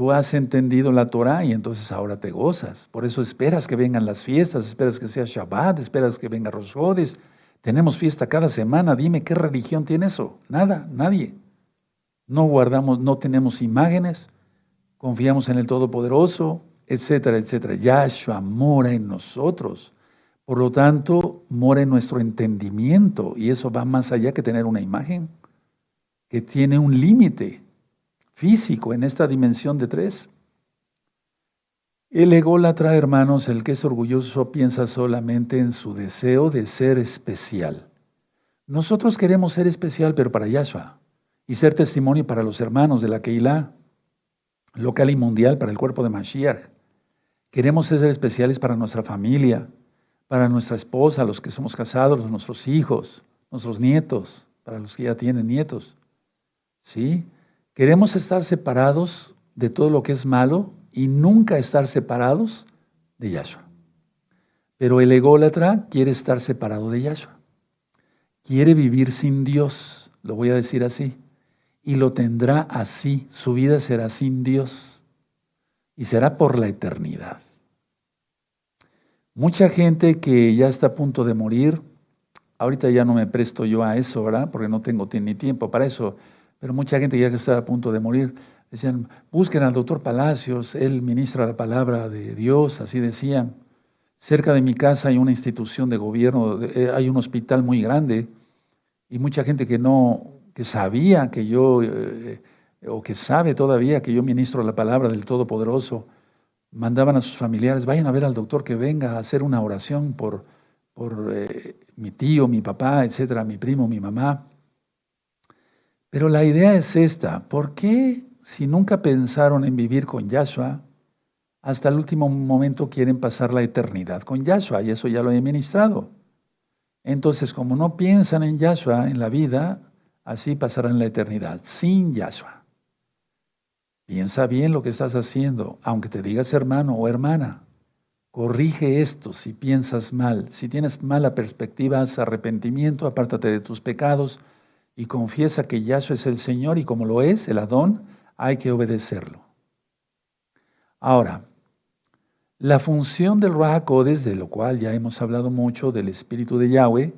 Tú has entendido la Torah y entonces ahora te gozas. Por eso esperas que vengan las fiestas, esperas que sea Shabbat, esperas que venga Rosh Tenemos fiesta cada semana. Dime qué religión tiene eso. Nada, nadie. No guardamos, no tenemos imágenes. Confiamos en el Todopoderoso etcétera, etcétera. Yahshua mora en nosotros. Por lo tanto, mora en nuestro entendimiento y eso va más allá que tener una imagen que tiene un límite físico en esta dimensión de tres. El ególatra, hermanos, el que es orgulloso piensa solamente en su deseo de ser especial. Nosotros queremos ser especial, pero para Yahshua, y ser testimonio para los hermanos de la Keilah, local y mundial, para el cuerpo de Mashiach. Queremos ser especiales para nuestra familia, para nuestra esposa, los que somos casados, nuestros hijos, nuestros nietos, para los que ya tienen nietos. ¿Sí? Queremos estar separados de todo lo que es malo y nunca estar separados de Yahshua. Pero el ególatra quiere estar separado de Yahshua. Quiere vivir sin Dios, lo voy a decir así. Y lo tendrá así, su vida será sin Dios y será por la eternidad. Mucha gente que ya está a punto de morir, ahorita ya no me presto yo a eso, ¿verdad? Porque no tengo ni tiempo para eso, pero mucha gente ya que está a punto de morir, decían, busquen al doctor Palacios, él ministra la palabra de Dios, así decían. Cerca de mi casa hay una institución de gobierno, eh, hay un hospital muy grande y mucha gente que no, que sabía que yo eh, o que sabe todavía que yo ministro la palabra del Todopoderoso, mandaban a sus familiares, vayan a ver al doctor que venga a hacer una oración por, por eh, mi tío, mi papá, etcétera, mi primo, mi mamá. Pero la idea es esta, ¿por qué si nunca pensaron en vivir con Yahshua, hasta el último momento quieren pasar la eternidad con Yahshua? Y eso ya lo he ministrado. Entonces, como no piensan en Yahshua en la vida, así pasarán la eternidad, sin Yahshua. Piensa bien lo que estás haciendo, aunque te digas hermano o hermana. Corrige esto si piensas mal. Si tienes mala perspectiva, haz arrepentimiento, apártate de tus pecados y confiesa que Yahshua es el Señor y como lo es, el Adón, hay que obedecerlo. Ahora, la función del Rahakodes, de lo cual ya hemos hablado mucho, del Espíritu de Yahweh,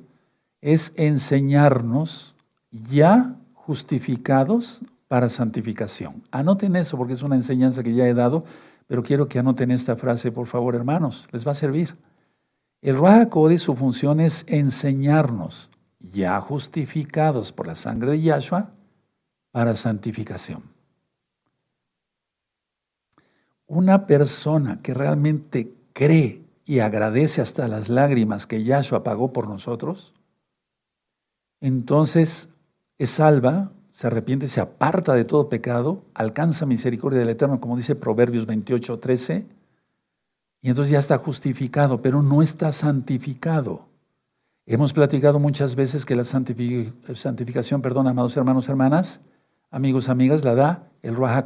es enseñarnos ya justificados para santificación. Anoten eso porque es una enseñanza que ya he dado, pero quiero que anoten esta frase, por favor, hermanos, les va a servir. El Ruach su función es enseñarnos, ya justificados por la sangre de Yahshua, para santificación. Una persona que realmente cree y agradece hasta las lágrimas que Yahshua pagó por nosotros, entonces es salva, se arrepiente, se aparta de todo pecado, alcanza misericordia del Eterno, como dice Proverbios 28, 13, y entonces ya está justificado, pero no está santificado. Hemos platicado muchas veces que la santificación, perdón, amados hermanos, hermanas, amigos, amigas, la da el Ruach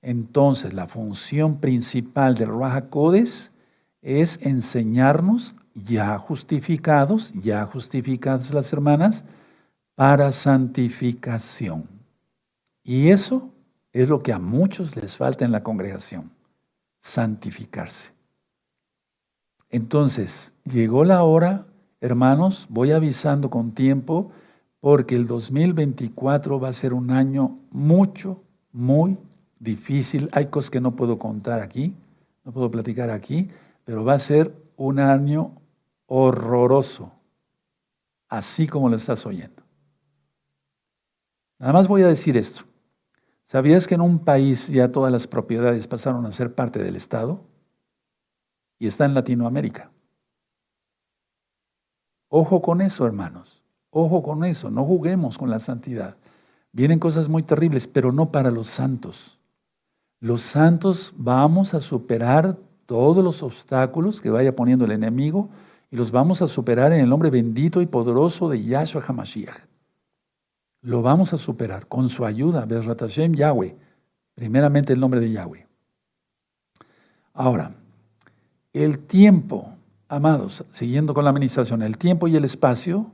Entonces, la función principal del Ruach es enseñarnos, ya justificados, ya justificadas las hermanas, para santificación. Y eso es lo que a muchos les falta en la congregación, santificarse. Entonces, llegó la hora, hermanos, voy avisando con tiempo, porque el 2024 va a ser un año mucho, muy difícil. Hay cosas que no puedo contar aquí, no puedo platicar aquí, pero va a ser un año horroroso, así como lo estás oyendo. Nada más voy a decir esto. ¿Sabías que en un país ya todas las propiedades pasaron a ser parte del Estado? Y está en Latinoamérica. Ojo con eso, hermanos. Ojo con eso. No juguemos con la santidad. Vienen cosas muy terribles, pero no para los santos. Los santos vamos a superar todos los obstáculos que vaya poniendo el enemigo y los vamos a superar en el nombre bendito y poderoso de Yahshua HaMashiach. Lo vamos a superar con su ayuda, Bezrat Yahweh. Primeramente el nombre de Yahweh. Ahora, el tiempo, amados, siguiendo con la administración, el tiempo y el espacio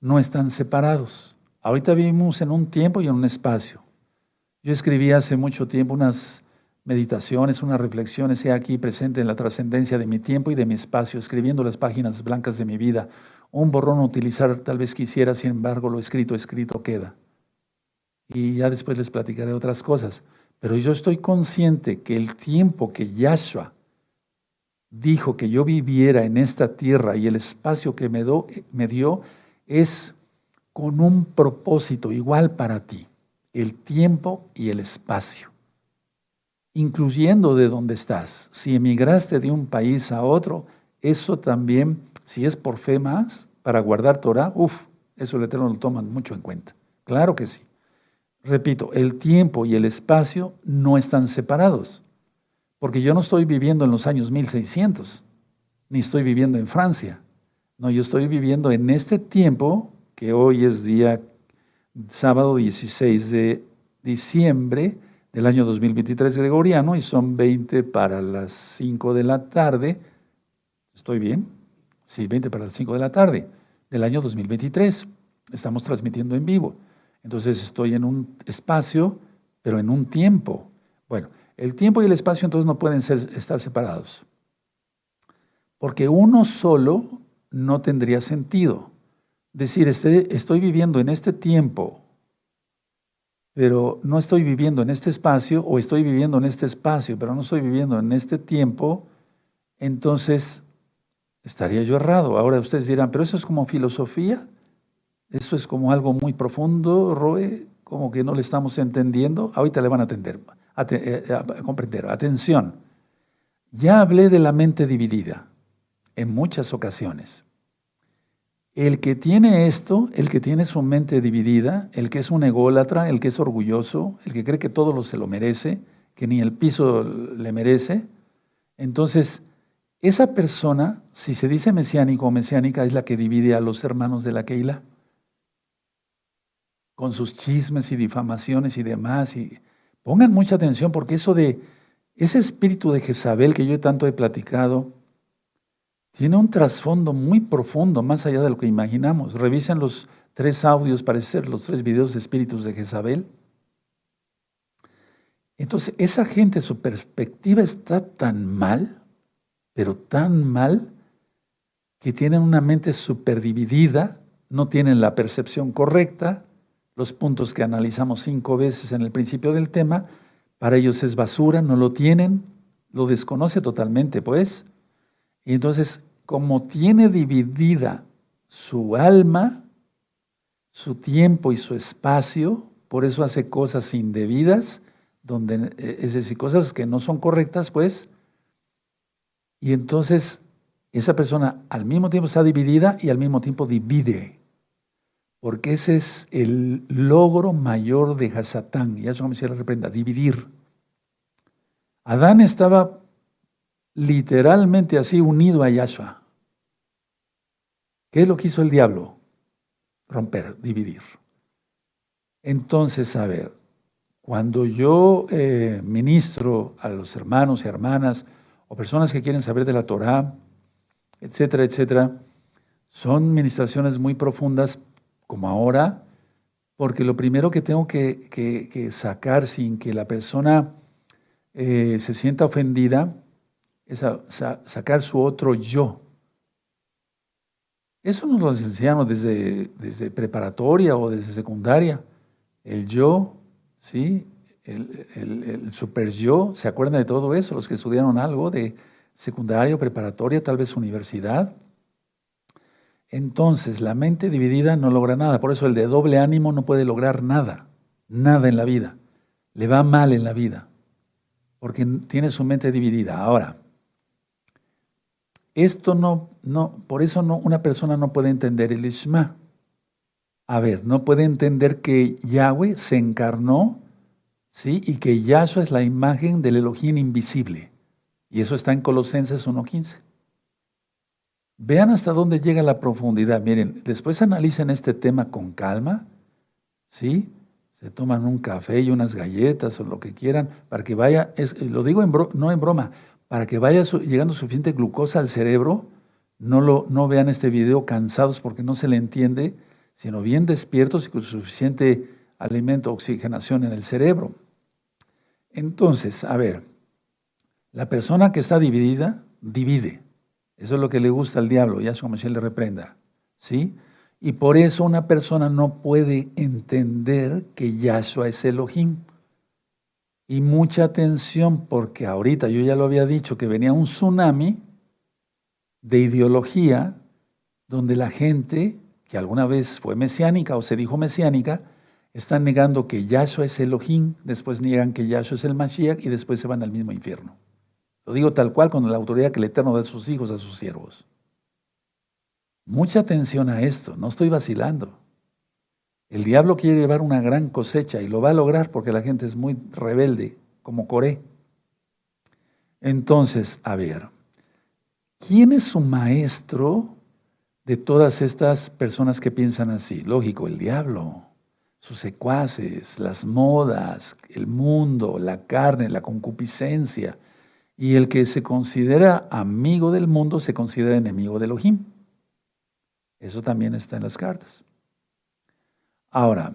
no están separados. Ahorita vivimos en un tiempo y en un espacio. Yo escribí hace mucho tiempo unas meditaciones, unas reflexiones, he aquí presente en la trascendencia de mi tiempo y de mi espacio, escribiendo las páginas blancas de mi vida. Un borrón a utilizar tal vez quisiera, sin embargo, lo escrito, escrito queda. Y ya después les platicaré otras cosas. Pero yo estoy consciente que el tiempo que Yahshua dijo que yo viviera en esta tierra y el espacio que me, me dio es con un propósito igual para ti, el tiempo y el espacio incluyendo de dónde estás. Si emigraste de un país a otro, eso también, si es por fe más, para guardar Torah, uff, eso el Eterno lo toman mucho en cuenta. Claro que sí. Repito, el tiempo y el espacio no están separados, porque yo no estoy viviendo en los años 1600, ni estoy viviendo en Francia. No, yo estoy viviendo en este tiempo, que hoy es día sábado 16 de diciembre del año 2023 gregoriano y son 20 para las 5 de la tarde. ¿Estoy bien? Sí, 20 para las 5 de la tarde del año 2023. Estamos transmitiendo en vivo. Entonces estoy en un espacio, pero en un tiempo. Bueno, el tiempo y el espacio entonces no pueden ser, estar separados. Porque uno solo no tendría sentido. Decir, este, estoy viviendo en este tiempo pero no estoy viviendo en este espacio o estoy viviendo en este espacio, pero no estoy viviendo en este tiempo, entonces estaría yo errado. Ahora ustedes dirán, pero eso es como filosofía, eso es como algo muy profundo, Roe, como que no le estamos entendiendo. Ahorita le van a, atender, a, eh, a comprender. Atención, ya hablé de la mente dividida en muchas ocasiones. El que tiene esto, el que tiene su mente dividida, el que es un ególatra, el que es orgulloso, el que cree que todo lo se lo merece, que ni el piso le merece, entonces esa persona, si se dice mesiánico o mesiánica, es la que divide a los hermanos de la Keila con sus chismes y difamaciones y demás. Y pongan mucha atención porque eso de ese espíritu de Jezabel que yo tanto he platicado, tiene un trasfondo muy profundo, más allá de lo que imaginamos. Revisen los tres audios, parece ser los tres videos de espíritus de Jezabel. Entonces, esa gente, su perspectiva está tan mal, pero tan mal, que tienen una mente superdividida, no tienen la percepción correcta, los puntos que analizamos cinco veces en el principio del tema, para ellos es basura, no lo tienen, lo desconoce totalmente, pues. Y entonces, como tiene dividida su alma, su tiempo y su espacio, por eso hace cosas indebidas, donde, eh, es decir, cosas que no son correctas, pues, y entonces esa persona al mismo tiempo está dividida y al mismo tiempo divide. Porque ese es el logro mayor de Hasatán. Y eso me se reprenda, dividir. Adán estaba literalmente así unido a Yahshua. ¿Qué es lo que hizo el diablo? Romper, dividir. Entonces, a ver, cuando yo eh, ministro a los hermanos y hermanas o personas que quieren saber de la Torah, etcétera, etcétera, son ministraciones muy profundas como ahora, porque lo primero que tengo que, sacar sin que la persona eh, se sienta ofendida es sacar su otro yo. Eso nos lo enseñamos desde, preparatoria o desde secundaria. El yo, ¿sí? El, el, super yo, ¿se acuerdan de todo eso? Los que estudiaron algo de secundaria, preparatoria, tal vez universidad. Entonces, la mente dividida no logra nada. Por eso el de doble ánimo no puede lograr nada, nada en la vida. Le va mal en la vida, porque tiene su mente dividida. Ahora, esto no, no, por eso no, una persona no puede entender el Ishma. A ver, no puede entender que Yahweh se encarnó, ¿sí? Y que Yahshua es la imagen del Elohim invisible. Y eso está en Colosenses 1.15. Vean hasta dónde llega la profundidad. Miren, después analicen este tema con calma, ¿sí? Se toman un café y unas galletas o lo que quieran para que vaya, lo digo en no en broma, para que vaya llegando suficiente glucosa al cerebro. No, lo, no vean este video cansados porque no se le entiende, sino bien despiertos y con suficiente alimento, oxigenación en el cerebro. Entonces, a ver, la persona que está dividida, divide. Eso es lo que le gusta al diablo, ya como si él le reprenda. ¿Sí? Y por eso una persona no puede entender que Yahshua es Elohim. Y mucha atención, porque ahorita yo ya lo había dicho, que venía un tsunami de ideología donde la gente, que alguna vez fue mesiánica o se dijo mesiánica, están negando que Yahshua es Elohim, después niegan que Yahshua es el Mashiach y después se van al mismo infierno. Lo digo tal cual con la autoridad que el Eterno da a sus hijos, a sus siervos. Mucha atención a esto, no estoy vacilando. El diablo quiere llevar una gran cosecha y lo va a lograr porque la gente es muy rebelde, como Coré. Entonces, a ver, ¿quién es su maestro de todas estas personas que piensan así? Lógico, el diablo, sus secuaces, las modas, el mundo, la carne, la concupiscencia, y el que se considera amigo del mundo se considera enemigo de Elohim. Eso también está en las cartas. Ahora,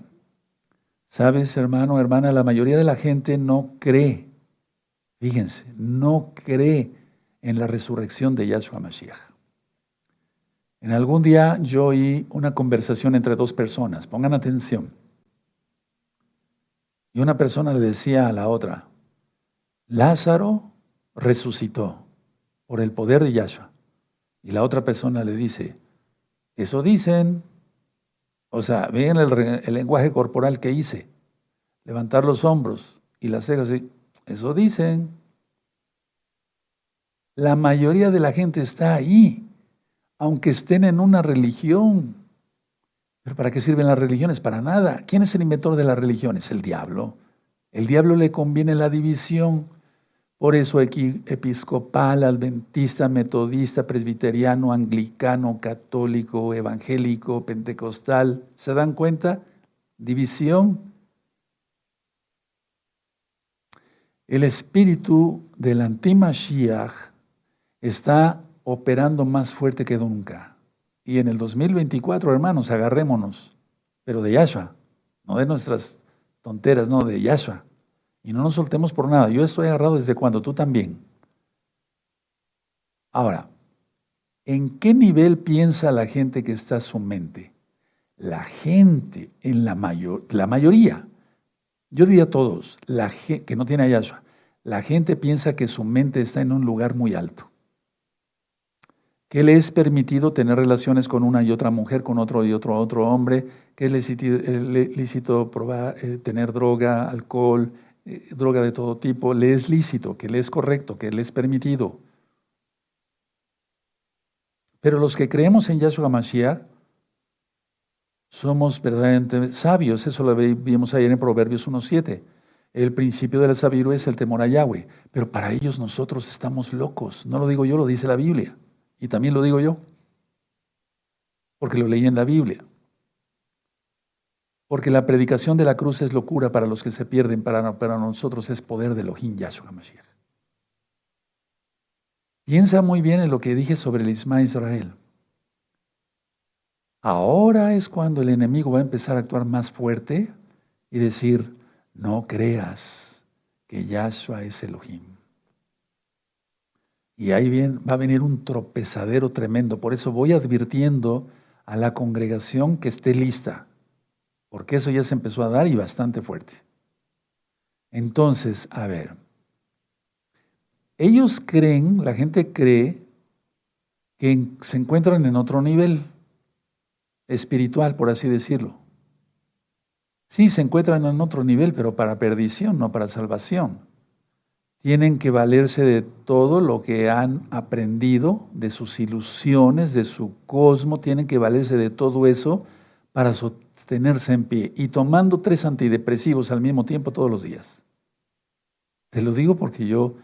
sabes, hermano, hermana, la mayoría de la gente no cree, fíjense, no cree en la resurrección de Yahshua Mashiach. En algún día yo oí una conversación entre dos personas, pongan atención. Y una persona le decía a la otra, Lázaro resucitó por el poder de Yahshua. Y la otra persona le dice, eso dicen. O sea, ven el, lenguaje corporal que hice. Levantar los hombros y las cejas. Eso dicen. La mayoría de la gente está ahí, aunque estén en una religión. ¿Pero para qué sirven las religiones? Para nada. ¿Quién es el inventor de las religiones? El diablo. El diablo le conviene la división. Por eso episcopal, adventista, metodista, presbiteriano, anglicano, católico, evangélico, pentecostal, ¿se dan cuenta? División. El espíritu del antimashiach está operando más fuerte que nunca. Y en el 2024, hermanos, agarrémonos, pero de Yahshua, no de nuestras tonteras, no, de Yahshua. Y no nos soltemos por nada. Yo estoy agarrado desde cuando, tú también. Ahora, ¿en qué nivel piensa la gente que está su mente? La gente, en la, mayor, la mayoría, yo diría todos, la que no tiene a la gente piensa que su mente está en un lugar muy alto. que le es permitido tener relaciones con una y otra mujer, con otro y otro otro hombre, que es lícito, probar, eh, tener droga, alcohol, eh, droga de todo tipo, le es lícito, que le es correcto, que le es permitido. Pero los que creemos en Yahshua Mashiach somos verdaderamente sabios, eso lo vimos ayer en Proverbios 1.7. El principio de la sabiduría es el temor a Yahweh, pero para ellos nosotros estamos locos. No lo digo yo, lo dice la Biblia. Y también lo digo yo, porque lo leí en la Biblia. Porque la predicación de la cruz es locura para los que se pierden, para, nosotros es poder de Elohim Yahshua Mashiach. Piensa muy bien en lo que dije sobre el Isma Israel. Ahora es cuando el enemigo va a empezar a actuar más fuerte y decir, no creas que Yahshua es Elohim. Y ahí va a venir un tropezadero tremendo. Por eso voy advirtiendo a la congregación que esté lista, porque eso ya se empezó a dar y bastante fuerte. Entonces, a ver, ellos creen, la gente cree que se encuentran en otro nivel espiritual, por así decirlo. Sí, se encuentran en otro nivel, pero para perdición, no para salvación. Tienen que valerse de todo lo que han aprendido, de sus ilusiones, de su cosmo, tienen que valerse de todo eso para sostenerse en pie y tomando tres antidepresivos al mismo tiempo todos los días. Te lo digo porque yo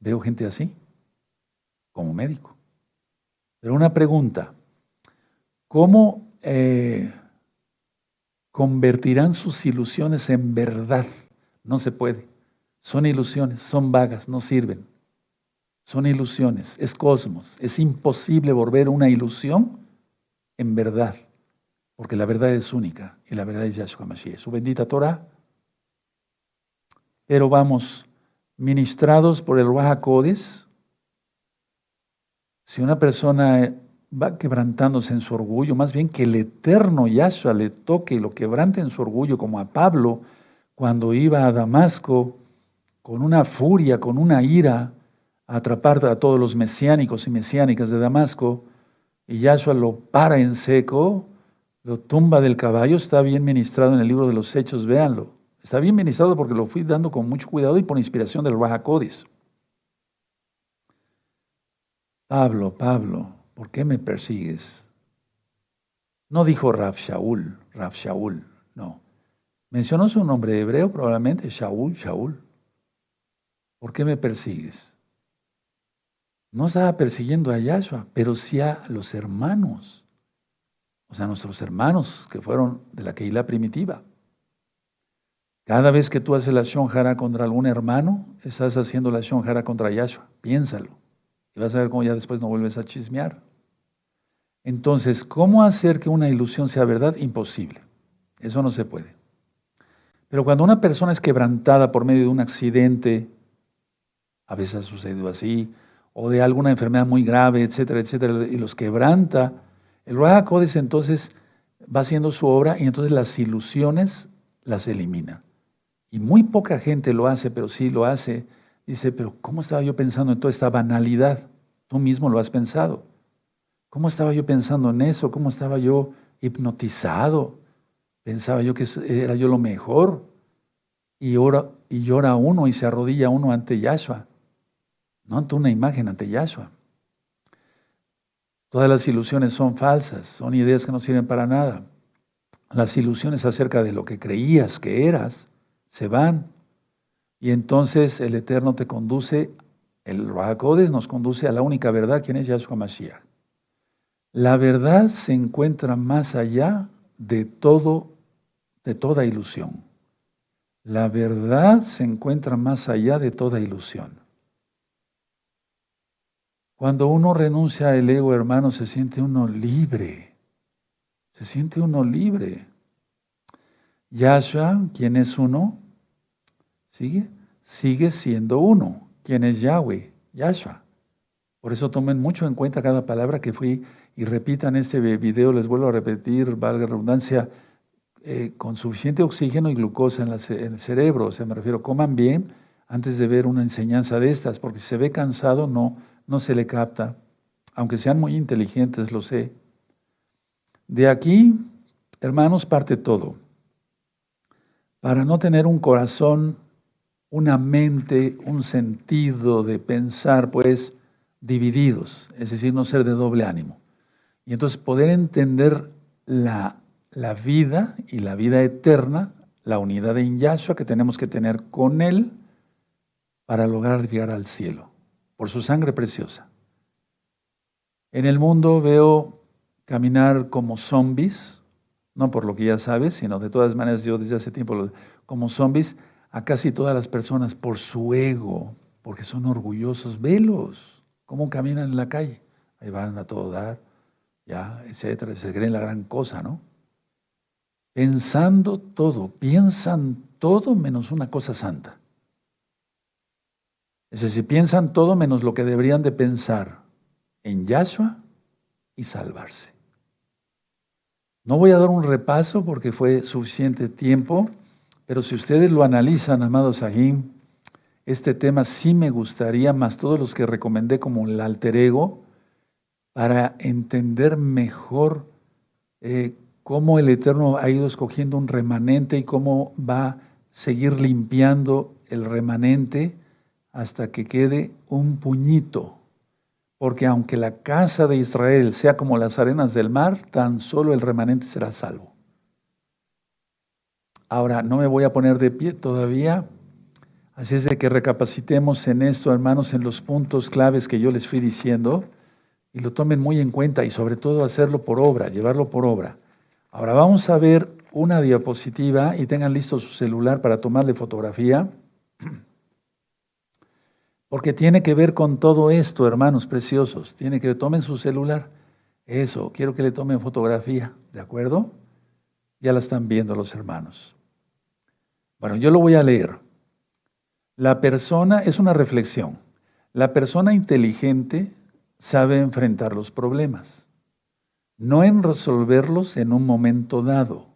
veo gente así, como médico. Pero una pregunta, ¿cómo eh, convertirán sus ilusiones en verdad. No se puede. Son ilusiones, son vagas, no sirven. Son ilusiones, es cosmos. Es imposible volver una ilusión en verdad, porque la verdad es única y la verdad es Yahshua Mashiach, su bendita Torah. Pero vamos, ministrados por el Ruach si una persona va quebrantándose en su orgullo, más bien que el eterno Yahshua le toque y lo quebrante en su orgullo, como a Pablo cuando iba a Damasco con una furia, con una ira, a atrapar a todos los mesiánicos y mesiánicas de Damasco, y Yahshua lo para en seco, lo tumba del caballo, está bien ministrado en el libro de los Hechos, véanlo. Está bien ministrado porque lo fui dando con mucho cuidado y por inspiración del Raja Pablo, Pablo, ¿por qué me persigues? No dijo Raf Shaul, Raf Shaul, no. Mencionó su nombre hebreo probablemente, Shaul, Shaul. ¿Por qué me persigues? No estaba persiguiendo a Yahshua, pero sí a los hermanos. O sea, nuestros hermanos que fueron de la Keilah primitiva. Cada vez que tú haces la shonjara contra algún hermano, estás haciendo la shonjara contra Yahshua. Piénsalo. Y vas a ver cómo ya después no vuelves a chismear. Entonces, ¿cómo hacer que una ilusión sea verdad? Imposible. Eso no se puede. Pero cuando una persona es quebrantada por medio de un accidente, a veces ha sucedido así, o de alguna enfermedad muy grave, etcétera, etcétera, y los quebranta, el Ruach Codes entonces va haciendo su obra y entonces las ilusiones las elimina. Y muy poca gente lo hace, pero sí lo hace Dice, pero ¿cómo estaba yo pensando en toda esta banalidad? Tú mismo lo has pensado. ¿Cómo estaba yo pensando en eso? ¿Cómo estaba yo hipnotizado? Pensaba yo que era yo lo mejor. Y, ora, y llora uno y se arrodilla uno ante Yahshua. No ante una imagen, ante Yahshua. Todas las ilusiones son falsas, son ideas que no sirven para nada. Las ilusiones acerca de lo que creías que eras se van y entonces el Eterno te conduce, el Rahakodes nos conduce a la única verdad, quien es Yahshua Mashiach. La verdad se encuentra más allá de todo, de toda ilusión. La verdad se encuentra más allá de toda ilusión. Cuando uno renuncia al ego, hermano, se siente uno libre. Se siente uno libre. Yahshua, ¿quién es uno? ¿Sigue? Sigue siendo uno. ¿Quién es Yahweh? Yahshua. Por eso tomen mucho en cuenta cada palabra que fui y repitan este video, les vuelvo a repetir, valga redundancia, eh, con suficiente oxígeno y glucosa en, en, el cerebro. O sea, me refiero, coman bien antes de ver una enseñanza de estas, porque si se ve cansado no, no se le capta. aunque sean muy inteligentes, lo sé. De aquí, hermanos, parte todo. Para no tener un corazón, una mente, un sentido de pensar, pues, divididos, es decir, no ser de doble ánimo. Y entonces poder entender la, la vida y la vida eterna, la unidad en Yahshua que tenemos que tener con Él para lograr llegar al cielo, por su sangre preciosa. En el mundo veo caminar como zombies, no por lo que ya sabes, sino de todas maneras yo desde hace tiempo como zombies, a casi todas las personas por su ego, porque son orgullosos. Velos, cómo caminan en la calle. Ahí van a todo dar, ya, etcétera. Se creen la gran cosa, ¿no? Pensando todo, piensan todo menos una cosa santa. Es decir, piensan todo menos lo que deberían de pensar en Yahshua y salvarse. No voy a dar un repaso porque fue suficiente tiempo, pero si ustedes lo analizan, amados Sahim, este tema sí me gustaría, más todos los que recomendé como el alter ego, para entender mejor eh, cómo el Eterno ha ido escogiendo un remanente y cómo va a seguir limpiando el remanente hasta que quede un puñito. Porque aunque la casa de Israel sea como las arenas del mar, tan solo el remanente será salvo. Ahora, no me voy a poner de pie todavía, así es de que recapacitemos en esto, hermanos, en los puntos claves que yo les fui diciendo y lo tomen muy en cuenta y sobre todo hacerlo por obra, llevarlo por obra. Ahora vamos a ver una diapositiva y tengan listo su celular para tomarle fotografía. Porque tiene que ver con todo esto, hermanos preciosos. Tiene que tomen su celular. Eso, quiero que le tomen fotografía, ¿de acuerdo? Ya la están viendo los hermanos. Bueno, yo lo voy a leer. La persona, es una reflexión. La persona inteligente sabe enfrentar los problemas, no en resolverlos en un momento dado.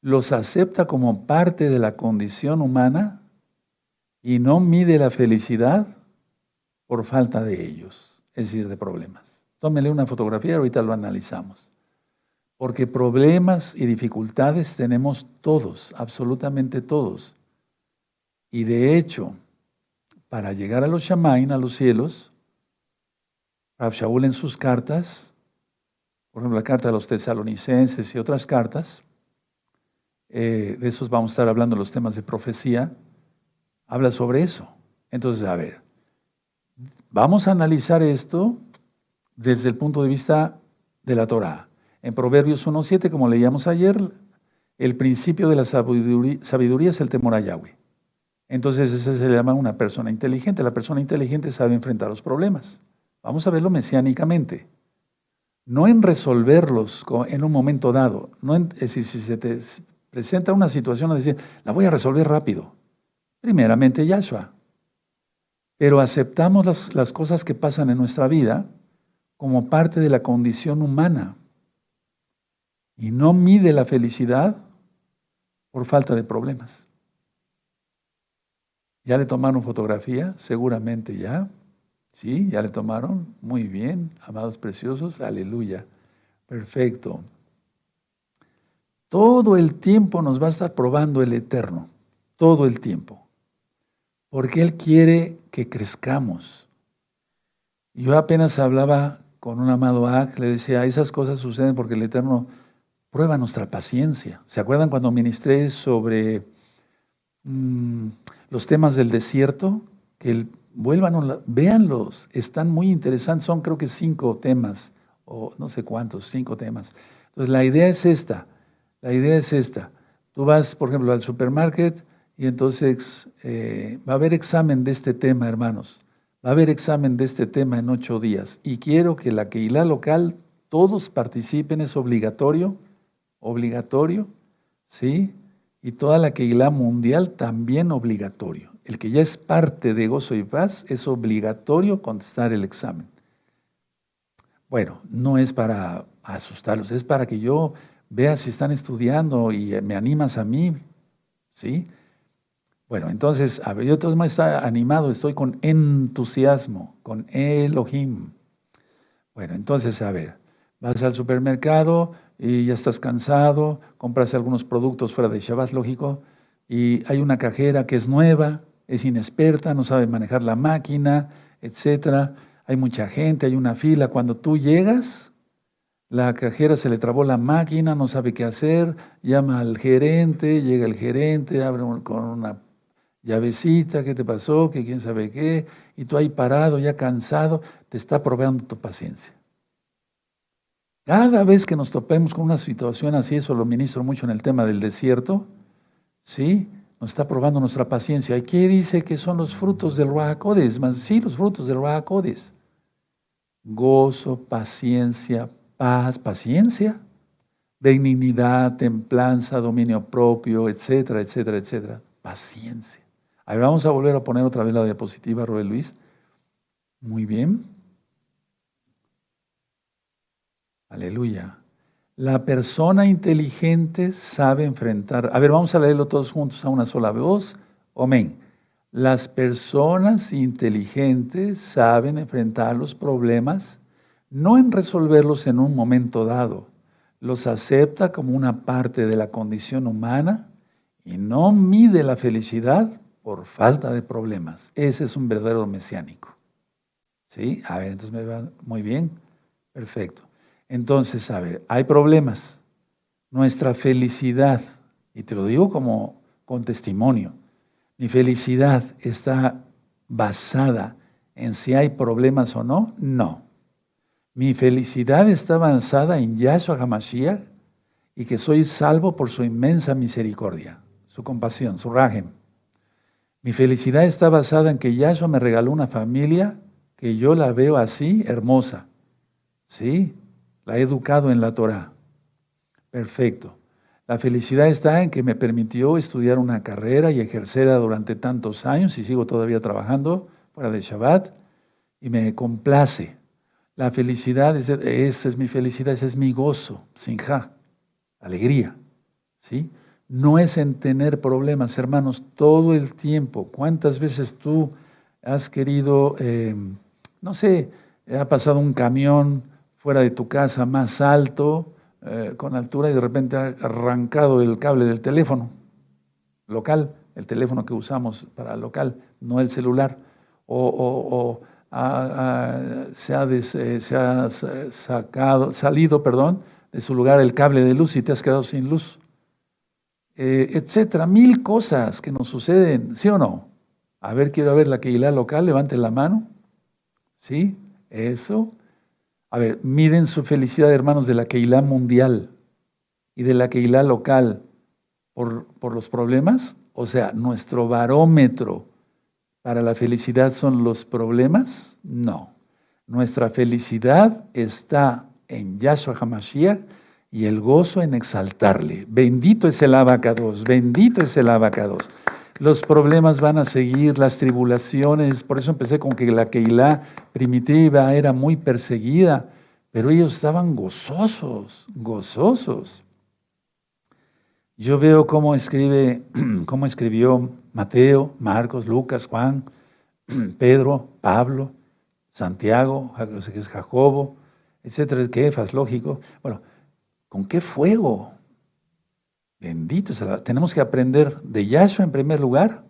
Los acepta como parte de la condición humana y no mide la felicidad por falta de ellos, es decir, de problemas. Tómele una fotografía, ahorita lo analizamos. Porque problemas y dificultades tenemos todos, absolutamente todos. Y de hecho, para llegar a los Shamain, a los cielos, Rav Shaul en sus cartas, por ejemplo, la carta de los tesalonicenses y otras cartas, eh, de esos vamos a estar hablando los temas de profecía, habla sobre eso. Entonces, a ver, vamos a analizar esto desde el punto de vista de la Torah. En Proverbios 1.7, como leíamos ayer, el principio de la sabiduría, es el temor a Yahweh. Entonces, ese se llama una persona inteligente. La persona inteligente sabe enfrentar los problemas. Vamos a verlo mesiánicamente. No en resolverlos en un momento dado. No si, si se te presenta una situación, a decir, la voy a resolver rápido. Primeramente Yahshua. Pero aceptamos las, las cosas que pasan en nuestra vida como parte de la condición humana. Y no mide la felicidad por falta de problemas. ¿Ya le tomaron fotografía? Seguramente ya. ¿Sí? ¿Ya le tomaron? Muy bien, amados preciosos. Aleluya. Perfecto. Todo el tiempo nos va a estar probando el Eterno. Todo el tiempo porque Él quiere que crezcamos. Yo apenas hablaba con un amado Ag, le decía, esas cosas suceden porque el Eterno prueba nuestra paciencia. ¿Se acuerdan cuando ministré sobre mm, los temas del desierto? Que el, vuelvan, véanlos, están muy interesantes, son creo que cinco temas, o no sé cuántos, cinco temas. Entonces la idea es esta, la idea es esta. Tú vas, por ejemplo, al supermarket, y entonces eh, va a haber examen de este tema, hermanos. Va a haber examen de este tema en ocho días. Y quiero que la Keilah local, todos participen, es obligatorio, obligatorio, ¿sí? Y toda la Keilah mundial también obligatorio. El que ya es parte de Gozo y Paz es obligatorio contestar el examen. Bueno, no es para asustarlos, es para que yo vea si están estudiando y me animas a mí, ¿sí? Bueno, entonces, a ver, yo todo está animado, estoy con entusiasmo, con Elohim, Bueno, entonces, a ver, vas al supermercado y ya estás cansado, compras algunos productos fuera de Shabbat, lógico, y hay una cajera que es nueva, es inexperta, no sabe manejar la máquina, etcétera. Hay mucha gente, hay una fila. Cuando tú llegas, la cajera se le trabó la máquina, no sabe qué hacer, llama al gerente, llega el gerente, abre con una llavecita, ¿qué te pasó? ¿Qué quién sabe qué? Y tú ahí parado, ya cansado, te está probando tu paciencia. Cada vez que nos topemos con una situación así, eso lo ministro mucho en el tema del desierto, ¿sí? Nos está probando nuestra paciencia. ¿Y qué dice que son los frutos del Ruajacodes? Sí, los frutos del Ruajacodes. Gozo, paciencia, paz, paciencia, benignidad, templanza, dominio propio, etcétera, etcétera, etcétera. Paciencia. A ver, vamos a volver a poner otra vez la diapositiva, Robert Luis. Muy bien. Aleluya. La persona inteligente sabe enfrentar. A ver, vamos a leerlo todos juntos a una sola voz. Amén. Las personas inteligentes saben enfrentar los problemas, no en resolverlos en un momento dado. Los acepta como una parte de la condición humana y no mide la felicidad por falta de problemas. Ese es un verdadero mesiánico. ¿Sí? A ver, entonces me va muy bien. Perfecto. Entonces, a ver, hay problemas. Nuestra felicidad, y te lo digo como con testimonio, mi felicidad está basada en si hay problemas o no. No. Mi felicidad está basada en Yahshua HaMashiach y que soy salvo por su inmensa misericordia, su compasión, su rajem. Mi felicidad está basada en que Yahshua me regaló una familia que yo la veo así, hermosa. ¿Sí? La he educado en la Torah. Perfecto. La felicidad está en que me permitió estudiar una carrera y ejercerla durante tantos años y sigo todavía trabajando fuera de Shabbat y me complace. La felicidad, esa es mi felicidad, ese es mi gozo, sinja, alegría. ¿Sí? No es en tener problemas, hermanos, todo el tiempo. ¿Cuántas veces tú has querido, eh, no sé, ha pasado un camión fuera de tu casa más alto, eh, con altura, y de repente ha arrancado el cable del teléfono local, el teléfono que usamos para local, no el celular, o, se ha, eh, se ha sacado, salido perdón, de su lugar el cable de luz y te has quedado sin luz eh, etcétera, mil cosas que nos suceden, ¿sí o no? A ver, quiero ver la Keilah local, levanten la mano. ¿Sí? Eso. A ver, miden su felicidad, hermanos, de la Keilah mundial y de la Keilah local por, por los problemas. O sea, nuestro barómetro para la felicidad son los problemas. No. Nuestra felicidad está en Yahshua HaMashiach y el gozo en exaltarle. Bendito es el abacados, bendito es el abacados. Los problemas van a seguir, las tribulaciones, por eso empecé con que la Keilah primitiva era muy perseguida, pero ellos estaban gozosos, gozosos. Yo veo cómo escribe, cómo escribió Mateo, Marcos, Lucas, Juan, Pedro, Pablo, Santiago, Jacobo, etcétera, Kefas, lógico. Bueno, ¿Con qué fuego? Bendito. Tenemos que aprender de Yahshua en primer lugar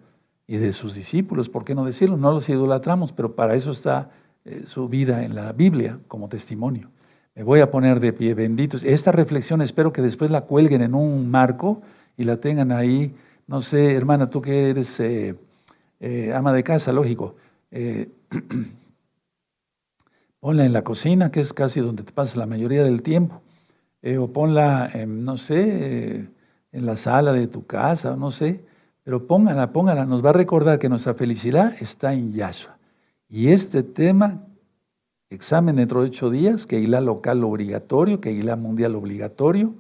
y de sus discípulos, ¿por qué no decirlo? No los idolatramos, pero para eso está eh, su vida en la Biblia como testimonio. Me voy a poner de pie, benditos. Esta reflexión espero que después la cuelguen en un marco y la tengan ahí. No sé, hermana, tú que eres eh, eh, ama de casa, lógico. ponla en la cocina, que es casi donde te pasas la mayoría del tiempo. Eh, o ponla, no sé, en la sala de tu casa, no sé, pero póngala, póngala, nos va a recordar que nuestra felicidad está en Yahshua. Y este tema, examen dentro de ocho días, que la local obligatorio, que la mundial obligatorio,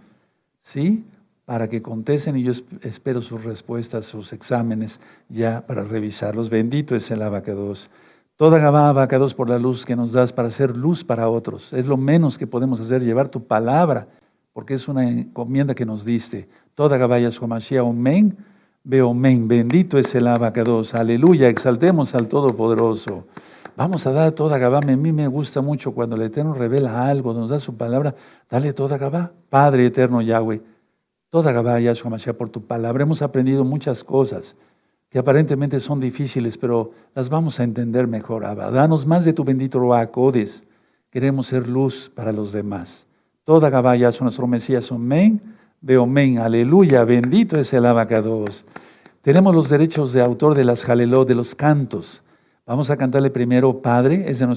¿sí? Para que contesten y yo espero sus respuestas, sus exámenes ya para revisarlos. Bendito es el abacados. Toda Gabá, abacados por la luz que nos das para hacer luz para otros. Es lo menos que podemos hacer, llevar tu palabra, porque es una encomienda que nos diste. Toda Gabá, Yahshua Mashiach, Omen, Veo Bendito es el abacados. Aleluya. Exaltemos al Todopoderoso. Vamos a dar toda Gabá. A mí me gusta mucho cuando el Eterno revela algo, nos da su palabra, dale toda Gabá. Padre eterno Yahweh, toda Gabá, Yahshua Mashiach, por tu palabra. Hemos aprendido muchas cosas que aparentemente son difíciles, pero las vamos a entender mejor. Abba. Danos más de tu bendito Roacodes. Queremos ser luz para los demás. Toda Gabá, Yahshua, nuestro Mesías. Amén. Veo amén. Aleluya. Bendito es el abacados. Tenemos los derechos de autor de las jalelot, de los cantos. Vamos a cantarle primero, Padre, es de nuestro